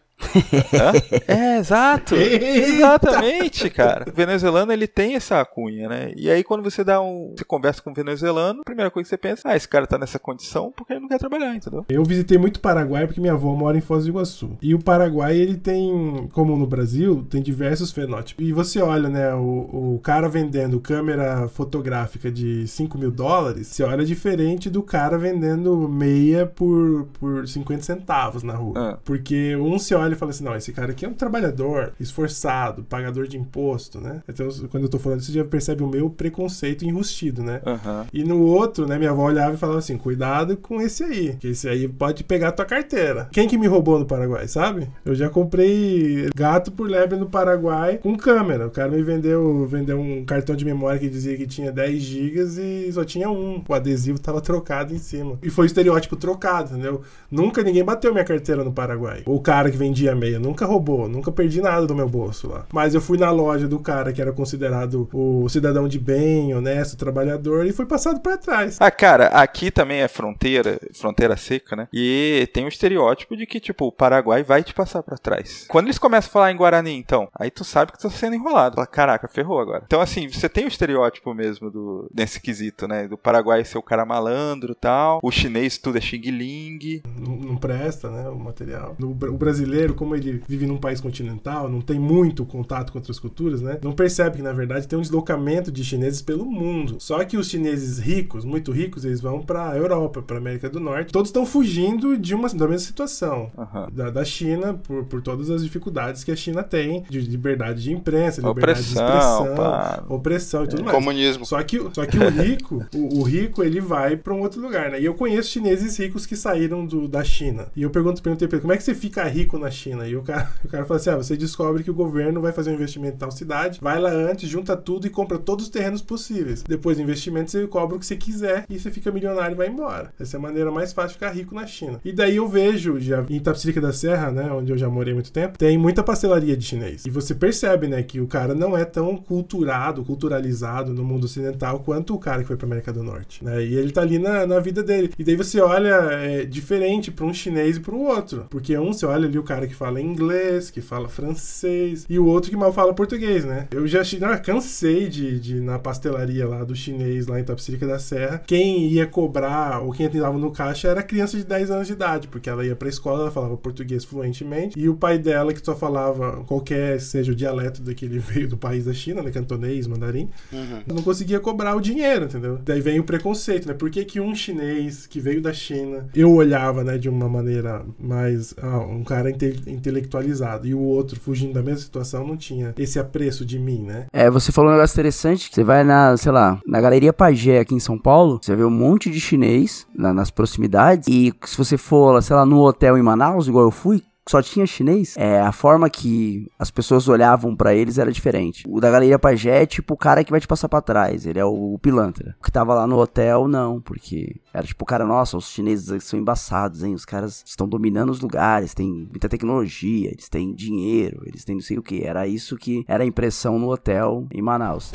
é? Exato. Exatamente, cara. O venezuelano, ele tem essa cunha, né? E aí, quando você dá um. Você conversa com um venezuelano, a primeira coisa que você pensa, ah, esse cara tá nessa condição porque ele não quer trabalhar, entendeu? Eu visitei muito o Paraguai porque minha avó mora em Foz do Iguaçu. E o Paraguai, ele tem, como no Brasil, tem diversos fenótipos. E você olha, né, o, o cara vendendo câmera fotográfica de 5 mil dólares, você olha diferente do cara vendendo meia por, por 50 centavos na rua. Ah. Porque um se olha e fala assim, não, esse cara aqui é um trabalhador, esforçado, pagador de imposto, né? Então, quando eu tô falando isso, você já percebe o meu preconceito enrustido, né? Aham. E no outro, né, minha avó olhava e falava assim: cuidado com esse aí, que esse aí pode pegar tua carteira. Quem que me roubou no Paraguai, sabe? Eu já comprei gato por lebre no Paraguai com câmera. O cara me vendeu, vendeu um cartão de memória que dizia que tinha 10 gigas e só tinha um. O adesivo tava trocado em cima. E foi o estereótipo trocado, entendeu? Nunca ninguém bateu minha carteira no Paraguai. O cara que vendia meia nunca roubou, nunca perdi nada do meu bolso lá. Mas eu fui na loja do cara que era considerado o cidadão de bem, honesto, trabalhador e foi passado pra trás. Ah, cara, aqui também é fronteira, fronteira seca, né? E tem um estereótipo de que, tipo, o Paraguai vai te passar pra trás. Quando eles começam a falar em Guarani, então, aí tu sabe que tu tá sendo enrolado. Fala, caraca, ferrou agora. Então, assim, você tem o estereótipo mesmo do, nesse quesito, né? Do Paraguai ser o cara malandro e tal. O chinês tudo é xing ling. não, não presta, né, o material. No- o brasileiro, como ele vive num país continental, não tem muito contato com outras culturas, né, não percebe que, na verdade, tem um deslocamento de chineses pelo mundo. Só que os chineses ricos, muito ricos, eles vão pra Europa, pra América do Norte. Todos estão fugindo de uma da mesma situação. Aham. Da, da China, por, por todas as dificuldades que a China tem de liberdade de imprensa, liberdade de Opressão, expressão, pá. opressão e tudo mais. Comunismo. Só que, só que o rico, o, o rico, ele vai pra um outro lugar, né? E eu conheço chineses ricos que saíram do, da China. E eu pergunto, perguntei pra ele, como é que você fica rico na China? E o cara, o cara fala assim, ah, você descobre que o governo vai fazer um investimento em tal cidade, vai lá antes, junta tudo e compra todos os terrenos possíveis. Depois do investimento, você cobra o que você quiser e você fica milionário e vai embora. Essa é a maneira mais fácil de ficar rico na China. E daí eu vejo, já em Itapsirica da Serra, né, onde eu já morei muito tempo, tem muita pastelaria de chinês. E você percebe, né, que o cara não é tão culturado, culturalizado no mundo ocidental quanto o cara que foi pra América do Norte, né? E ele tá ali na, na vida dele. E daí você olha é, diferente pra um chinês e pro outro. Porque um, você olha ali o cara que fala inglês, que fala francês, e o outro que mal fala português, né? Eu já ah, cansei de, de ir na pastelaria lá do chinês, lá em Tapsirica da Serra. Quem ia cobrar, ou quem entrava no caixa, era criança de 10 anos de idade, porque ela ia pra escola, ela falava português fluentemente, e o pai dela, que só falava qualquer seja o dialeto daquele veio do país da China, né? Cantonês, mandarim, Uhum. não conseguia cobrar o dinheiro, entendeu? Daí vem o preconceito, né? Por que, que um chinês que veio da China, eu olhava, né, de uma maneira mais. Ah, um cara inte- intelectualizado, e o outro fugindo da mesma situação não tinha esse apreço de mim, né? É, você falou um negócio interessante. Você vai na, sei lá, na Galeria Pagé aqui em São Paulo, você vê um monte de chinês lá nas proximidades. E se você for, sei lá, no hotel em Manaus, igual eu fui, só tinha chinês, é, a forma que as pessoas olhavam para eles era diferente. O da Galeria Pajé é tipo o cara que vai te passar pra trás, ele é o, o pilantra. O que tava lá no hotel, não, porque era tipo o cara, nossa, os chineses são embaçados, hein, os caras estão dominando os lugares, tem muita tecnologia, eles têm dinheiro, eles têm não sei o que. Era isso que era a impressão no hotel em Manaus.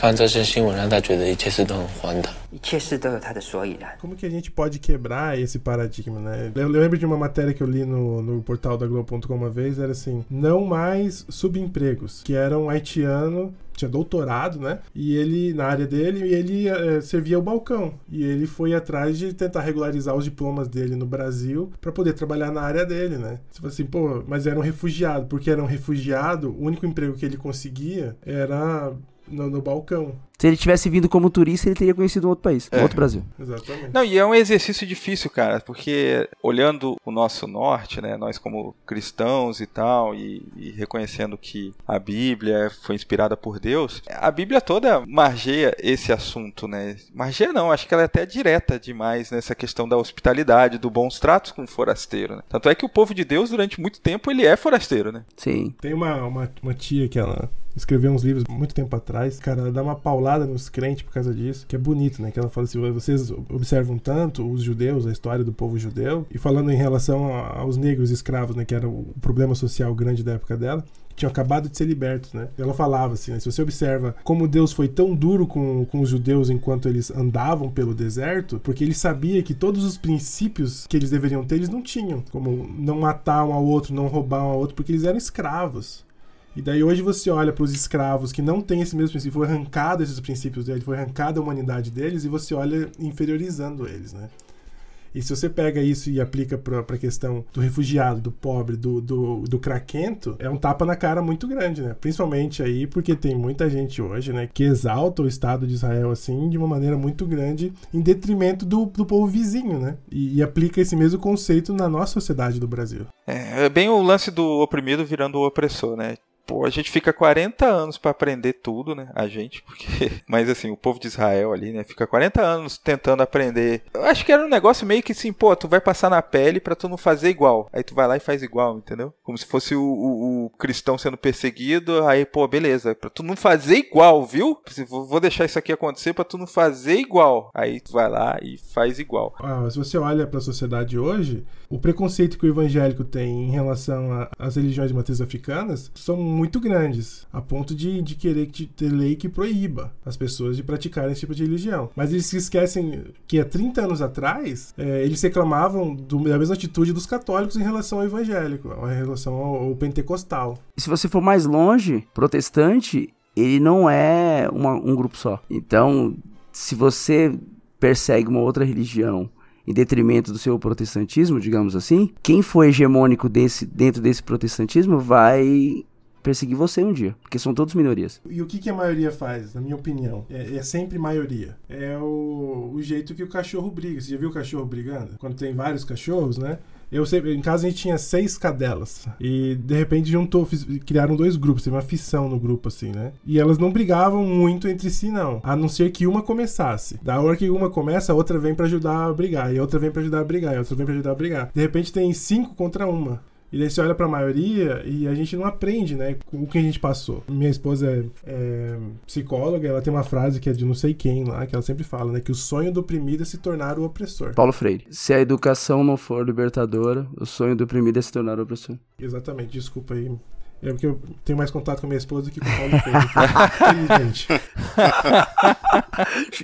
Como que a gente pode quebrar esse paradigma, né? Eu lembro de uma matéria que eu li no, no portal da Globo Globo.com uma vez, era assim, não mais subempregos, que era um haitiano tinha doutorado, né? E ele, na área dele, e ele eh, servia o balcão. E ele foi atrás de tentar regularizar os diplomas dele no Brasil para poder trabalhar na área dele, né? Você fala assim, pô, mas era um refugiado. Porque era um refugiado, o único emprego que ele conseguia era no, no balcão. Se ele tivesse vindo como turista, ele teria conhecido um outro país, um É. outro Brasil. Exatamente. Não, e é um exercício difícil, cara, porque olhando o nosso norte, né, nós como cristãos e tal, e, e reconhecendo que a Bíblia foi inspirada por Deus, a Bíblia toda margeia esse assunto, né? Margeia não, acho que ela é até direta demais nessa questão da hospitalidade, do bons tratos com o forasteiro, né? Tanto é que o povo de Deus, durante muito tempo, ele é forasteiro, né? Sim. Tem uma, uma, uma tia que ela escreveu uns livros muito tempo atrás, cara, ela dá uma paulada nos crentes por causa disso, que é bonito, né? Que ela fala assim: vocês observam tanto os judeus, a história do povo judeu, e falando em relação aos negros escravos, né? Que era o problema social grande da época dela. Tinham acabado de ser libertos, né? Ela falava assim: né, se você observa como Deus foi tão duro com, com os judeus enquanto eles andavam pelo deserto, porque ele sabia que todos os princípios que eles deveriam ter, eles não tinham. Como não matar um ao outro, não roubar um ao outro, porque eles eram escravos. E daí hoje você olha para os escravos que não têm esse mesmo princípio, foi arrancado esses princípios deles, foi arrancada a humanidade deles e você olha inferiorizando eles, né? E se você pega isso e aplica para a questão do refugiado, do pobre, do, do, do craquento, é um tapa na cara muito grande, né? Principalmente aí porque tem muita gente hoje, né, que exalta o Estado de Israel assim de uma maneira muito grande, em detrimento do, do povo vizinho, né? E, e aplica esse mesmo conceito na nossa sociedade do Brasil. É, é bem o lance do oprimido virando o opressor, né? Pô, a gente fica 40 anos pra aprender tudo, né? A gente, porque. Mas assim, o povo de Israel ali, né? Fica 40 anos tentando aprender. Eu acho que era um negócio meio que assim, pô, tu vai passar na pele pra tu não fazer igual. Aí tu vai lá e faz igual, entendeu? Como se fosse o, o- o cristão sendo perseguido. Aí, pô, beleza. Pra tu não fazer igual, viu? Vou deixar isso aqui acontecer pra tu não fazer igual. Aí tu vai lá e faz igual. Ah, se você olha para a sociedade hoje, o preconceito que o evangélico tem em relação às religiões de matriz africanas são muito grandes, a ponto de, de querer que- ter lei que proíba as pessoas de praticarem esse tipo de religião. Mas eles se esquecem que há 30 anos atrás, eh, eles reclamavam do- da mesma atitude dos católicos em relação ao evangélico, em relação ao, ao pentecostal. E se você for mais longe, protestante, ele não é uma- um grupo só. Então, se você persegue uma outra religião em detrimento do seu protestantismo, digamos assim, quem for hegemônico desse, dentro desse protestantismo vai perseguir você um dia, porque são todos minorias. E o que, que a maioria faz, na minha opinião? É, é sempre maioria. É o, o jeito que o cachorro briga. Você já viu o cachorro brigando? Quando tem vários cachorros, né? Eu sempre, em casa a gente tinha seis cadelas. E de repente juntou, fiz- criaram dois grupos, teve uma fissão no grupo, assim, né? E elas não brigavam muito entre si, não. A não ser que uma começasse. Da hora que uma começa, a outra vem pra ajudar a brigar. E a outra vem pra ajudar a brigar. E a outra vem pra ajudar a brigar. De repente tem cinco contra uma. E daí você olha pra maioria e a gente não aprende, né? Com o que a gente passou. Minha esposa é, é psicóloga, ela tem uma frase que é de não sei quem lá, que ela sempre fala, né? Que o sonho do oprimido é se tornar o opressor. Paulo Freire. Se a educação não for libertadora, o sonho do oprimido é se tornar opressor. Exatamente, desculpa aí. É porque eu tenho mais contato com a minha esposa do que com o Paulo Freire. Infelizmente.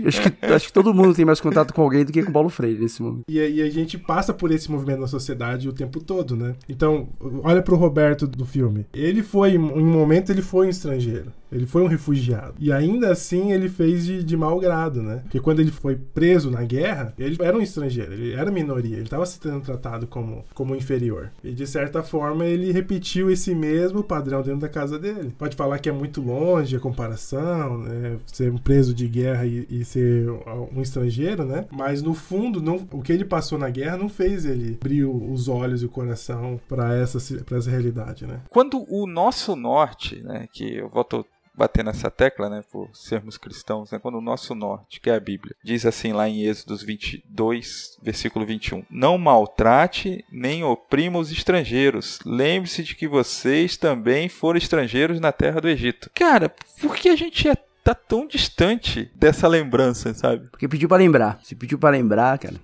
acho, que, acho que todo mundo tem mais contato com alguém do que com Paulo Freire nesse momento. E, a- e a gente passa por esse movimento na sociedade o tempo todo, né? Então, olha pro Roberto do filme. Ele foi, em um momento, ele foi um estrangeiro. Ele foi um refugiado. E ainda assim, ele fez de, de mau grado, né? Porque quando ele foi preso na guerra, ele era um estrangeiro, ele era minoria, ele estava se sendo tratado como, como inferior. E de certa forma, ele repetiu esse mesmo padrão dentro da casa dele. Pode falar que é muito longe a comparação, né? Ser um preso de guerra e, e ser um estrangeiro, né? Mas no fundo, não, o que ele passou na guerra não fez ele abrir os olhos e o coração para essa, essa realidade, né? Quando o nosso norte, né, que eu volto bater nessa tecla, né, por sermos cristãos, né, quando o nosso norte, que é a Bíblia, diz assim lá em Êxodos 22, versículo 21, não maltrate nem oprima os estrangeiros, lembre-se de que vocês também foram estrangeiros na terra do Egito. Cara, por que a gente é tá tão distante dessa lembrança, sabe? Porque pediu pra lembrar. Se pediu pra lembrar, cara,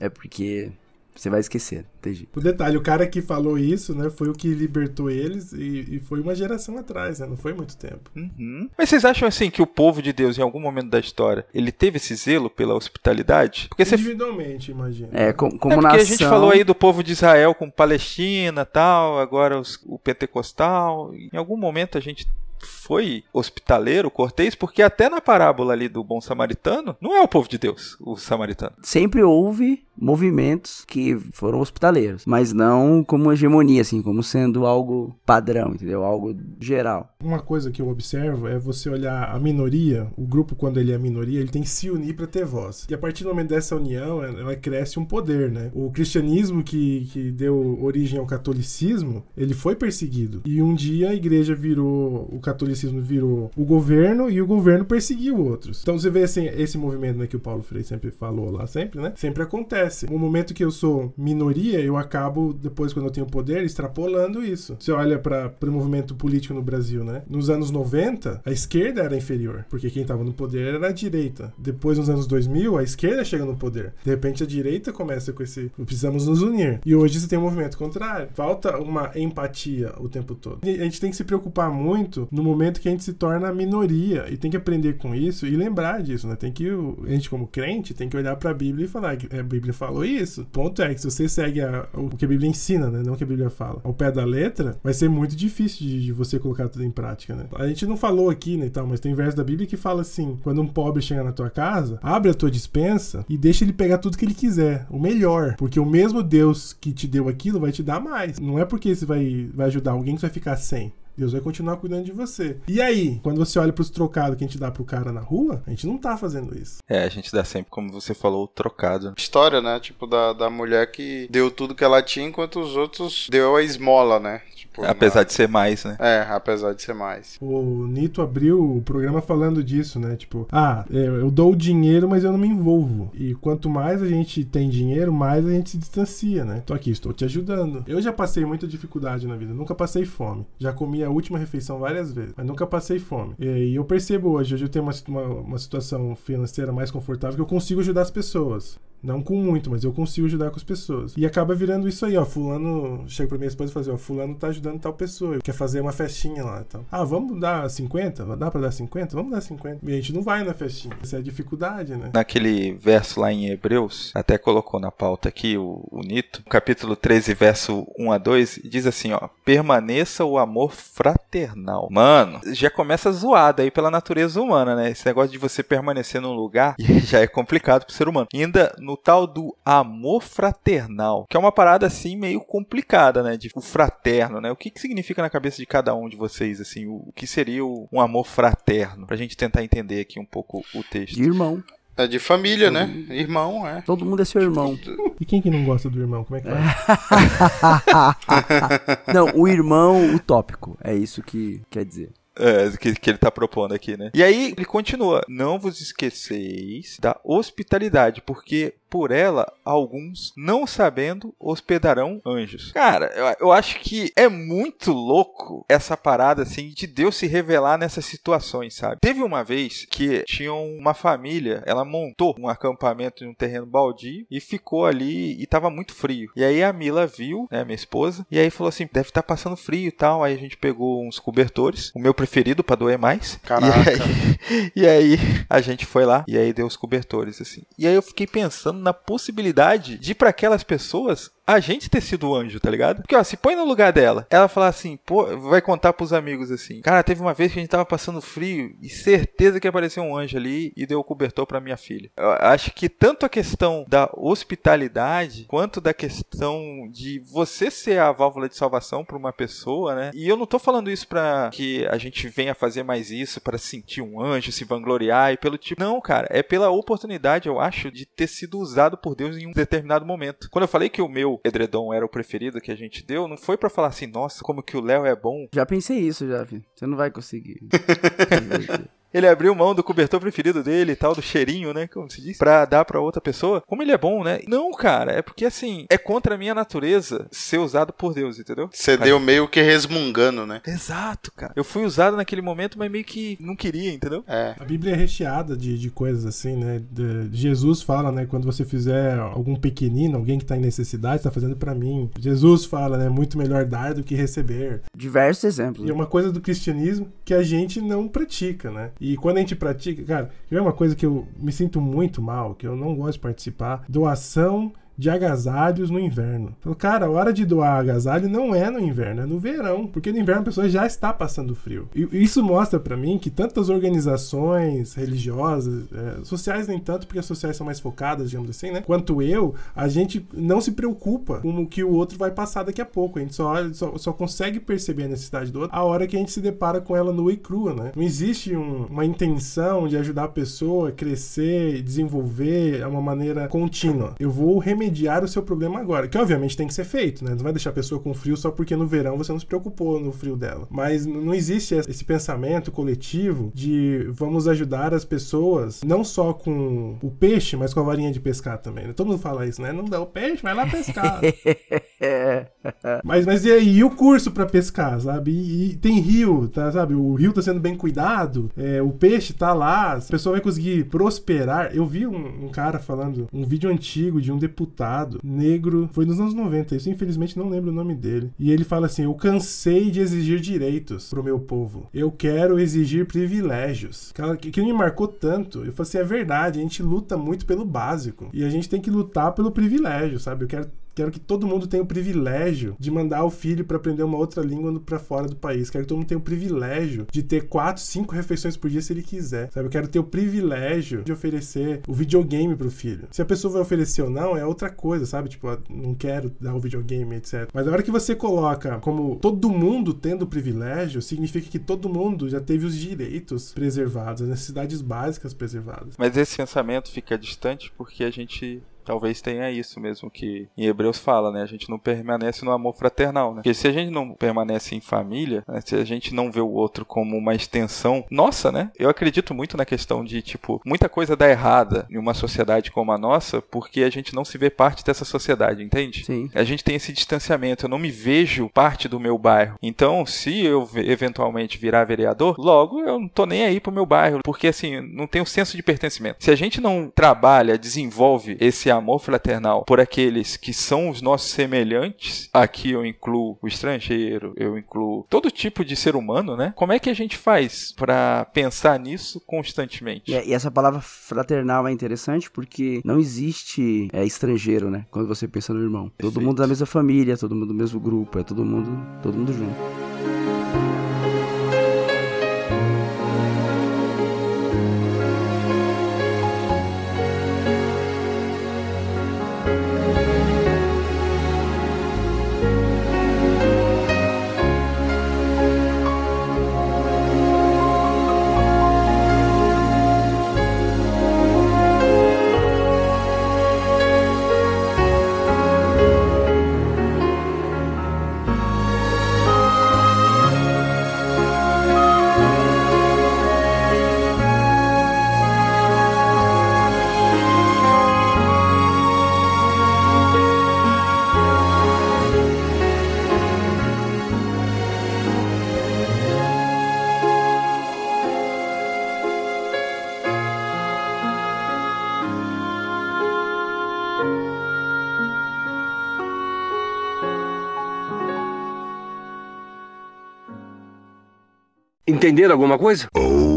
é porque você vai esquecer. Jeito. O detalhe, o cara que falou isso, né, foi o que libertou eles e, e foi uma geração atrás, né? Não foi muito tempo. Uhum. Mas vocês acham assim que o povo de Deus, em algum momento da história, ele teve esse zelo pela hospitalidade? Porque você Individualmente, imagina. É, com- como É porque nação... a gente falou aí do povo de Israel com Palestina tal, agora os- o pentecostal. Em algum momento a gente foi hospitaleiro, cortês, porque até na parábola ali do bom samaritano, não é o povo de Deus, o samaritano. Sempre houve movimentos que foram hospitaleiros, mas não como hegemonia, assim, como sendo algo padrão, entendeu? Algo geral. Uma coisa que eu observo é você olhar a minoria, o grupo quando ele é minoria, ele tem que se unir para ter voz. E a partir do momento dessa união, ela cresce um poder, né? O cristianismo que, que deu origem ao catolicismo, ele foi perseguido. E um dia a igreja virou, o catolicismo virou o governo e o governo perseguiu outros. Então você vê assim, esse movimento né, que o Paulo Freire sempre falou lá, sempre, né? Sempre acontece. No momento que eu sou minoria, eu acabo, depois quando eu tenho poder, extrapolando isso. Você olha para o movimento político no Brasil, né? Nos anos 90, a esquerda era inferior, porque quem estava no poder era a direita. Depois, nos anos 2000, a esquerda chega no poder. De repente, a direita começa com esse precisamos nos unir. E hoje você tem um movimento contrário. Falta uma empatia o tempo todo. E a gente tem que se preocupar muito no momento que a gente se torna a minoria e tem que aprender com isso e lembrar disso, né? Tem que a gente como crente tem que olhar para a Bíblia e falar que a Bíblia falou isso. O ponto é que se você segue a- o que a Bíblia ensina, né? Não o que a Bíblia fala, ao pé da letra, vai ser muito difícil de, de você colocar tudo em prática, né? A gente não falou aqui, né, tal, mas tem verso da Bíblia que fala assim: quando um pobre chega na tua casa, abre a tua dispensa e deixa ele pegar tudo que ele quiser, o melhor, porque o mesmo Deus que te deu aquilo vai te dar mais. Não é porque você vai, vai ajudar alguém que vai ficar sem. Deus vai continuar cuidando de você. E aí, quando você olha pros trocados que a gente dá pro cara na rua, a gente não tá fazendo isso. É, a gente dá sempre, como você falou, o trocado. História, né? Tipo, da, da mulher que deu tudo que ela tinha, enquanto os outros deu a esmola, né? Tipo, Apesar de ser mais, né? É, apesar de ser mais. O Nito abriu o programa falando disso, né? Tipo, ah, é, eu dou o dinheiro, mas eu não me envolvo. E quanto mais a gente tem dinheiro, mais a gente se distancia, né? Tô aqui, estou te ajudando. Eu já passei muita dificuldade na vida, nunca passei fome. Já comi a última refeição várias vezes, mas nunca passei fome. E, e eu percebo hoje, hoje eu tenho uma, uma, uma situação financeira mais confortável que eu consigo ajudar as pessoas. Não com muito, mas eu consigo ajudar com as pessoas. E acaba virando isso aí, ó. Fulano chega pra minha esposa e fala assim, ó, fulano tá ajudando tal pessoa, quer fazer uma festinha lá e tal. Ah, vamos dar 50? Dá pra dar 50? Vamos dar 50. E a gente não vai na festinha. Essa é a dificuldade, né? Naquele verso lá em Hebreus, até colocou na pauta aqui o, o Nito, capítulo 13, verso 1 a 2, diz assim, ó, permaneça o amor fraternal. Mano, já começa zoado aí pela natureza humana, né? Esse negócio de você permanecer num lugar já é complicado pro ser humano. Ainda no tal do amor fraternal, que é uma parada assim meio complicada, né? De o fraterno, né? O que, que significa na cabeça de cada um de vocês, assim, o, o que seria o- um amor fraterno? Pra gente tentar entender aqui um pouco o texto. De irmão. É de família, né? Irmão, é. Todo mundo é seu irmão. E quem que não gosta do irmão? Como é que vai? Não, o irmão utópico. É isso que quer dizer. É, que, que ele tá propondo aqui, né? E aí ele continua: Não vos esqueceis da hospitalidade, porque por ela alguns, não sabendo, hospedarão anjos. Cara, eu, eu acho que é muito louco essa parada assim de Deus se revelar nessas situações, sabe? Teve uma vez que tinha uma família, ela montou um acampamento em um terreno baldio e ficou ali e tava muito frio. E aí a Mila viu, né, minha esposa, e aí falou assim: deve estar passando frio e tal. Aí a gente pegou uns cobertores, o meu preferido pra doer mais. Caraca. E aí, e aí a gente foi lá e aí deu os cobertores assim. E aí eu fiquei pensando na possibilidade de para aquelas pessoas a gente ter sido o anjo, tá ligado? Porque, ó, se põe no lugar dela, ela falar assim, pô, vai contar pros amigos assim, cara, teve uma vez que a gente tava passando frio e certeza que apareceu um anjo ali e deu o cobertor pra minha filha. Eu acho que tanto a questão da hospitalidade quanto da questão de você ser a válvula de salvação pra uma pessoa, né? E eu não tô falando isso pra que a gente venha fazer mais isso para sentir um anjo, se vangloriar e pelo tipo. Não, cara, é pela oportunidade, eu acho, de ter sido usado por Deus em um determinado momento. Quando eu falei que o meu meu edredom era o preferido que a gente deu, não foi pra falar assim, nossa, como que o Léo é bom. Já pensei isso, já, filho. Você não vai conseguir. Ele abriu mão do cobertor preferido dele e tal, do cheirinho, né? Como se diz, pra dar pra outra pessoa. Como ele é bom, né? Não, cara, é porque assim, é contra a minha natureza ser usado por Deus, entendeu? Você deu meio que resmungando, né? Exato, cara. Eu fui usado naquele momento, mas meio que não queria, entendeu? É. A Bíblia é recheada de, de coisas assim, né? De- Jesus fala, né? Quando você fizer algum pequenino, alguém que tá em necessidade, tá fazendo pra mim. Jesus fala, né? Muito melhor dar do que receber. Diversos exemplos. E é uma coisa do cristianismo que a gente não pratica, né? E quando a gente pratica, cara, é uma coisa que eu me sinto muito mal, que eu não gosto de participar, doação de agasalhos no inverno. Então, cara, a hora de doar agasalho não é no inverno, é no verão, porque no inverno a pessoa já está passando frio. E isso mostra pra mim que tantas organizações religiosas, é, sociais nem tanto, porque as sociais são mais focadas, digamos assim, né? Quanto eu, a gente não se preocupa com o que o outro vai passar daqui a pouco. A gente só, só, só consegue perceber a necessidade do outro a hora que a gente se depara com ela nua e crua, né? Não existe um- uma intenção de ajudar a pessoa a crescer desenvolver de uma maneira contínua. Eu vou remediar o seu problema agora, que obviamente tem que ser feito, né? Não vai deixar a pessoa com frio só porque no verão você não se preocupou no frio dela. Mas não existe esse pensamento coletivo de vamos ajudar as pessoas não só com o peixe, mas com a varinha de pescar também. né? Todo mundo fala isso, né? Não dá o peixe, vai lá pescar. Mas, mas e aí, e o curso pra pescar, sabe? E, e tem rio, tá, sabe? O rio tá sendo bem cuidado, é, o peixe tá lá, a pessoa vai conseguir prosperar. Eu vi um, um cara falando, um vídeo antigo de um deputado negro, foi nos anos 90, isso infelizmente não lembro o nome dele. E ele fala assim: Eu cansei de exigir direitos pro meu povo, eu quero exigir privilégios. Que, que me marcou tanto, eu falei assim: é verdade, a gente luta muito pelo básico e a gente tem que lutar pelo privilégio, sabe? Eu quero Quero que todo mundo tenha o privilégio de mandar o filho para aprender uma outra língua para fora do país. Quero que todo mundo tenha o privilégio de ter quatro, cinco refeições por dia se ele quiser. Sabe? Eu quero ter o privilégio de oferecer o videogame pro filho. Se a pessoa vai oferecer ou não, é outra coisa, sabe? Tipo, ah, não quero dar o videogame, etc. Mas na hora que você coloca como todo mundo tendo o privilégio, significa que todo mundo já teve os direitos preservados, as necessidades básicas preservadas. Mas esse pensamento fica distante porque a gente talvez tenha isso mesmo que em Hebreus fala, né? A gente não permanece no amor fraternal, né? Porque se a gente não permanece em família, né? se a gente não vê o outro como uma extensão nossa, né? Eu acredito muito na questão de, tipo, muita coisa dá errada em uma sociedade como a nossa porque a gente não se vê parte dessa sociedade, entende? Sim. A gente tem esse distanciamento, eu não me vejo parte do meu bairro. Então, se eu ve- eventualmente virar vereador, logo eu não tô nem aí pro meu bairro, porque assim, não tem o senso de pertencimento. Se a gente não trabalha, desenvolve esse amor fraternal por aqueles que são os nossos semelhantes, aqui eu incluo o estrangeiro, eu incluo todo tipo de ser humano, né? Como é que a gente faz pra pensar nisso constantemente? E, e essa palavra fraternal é interessante porque não existe é, estrangeiro, né? Quando você pensa no irmão. Todo Perfeito. mundo da mesma família, todo mundo do mesmo grupo, é todo mundo, todo mundo junto. Entenderam alguma coisa? Oh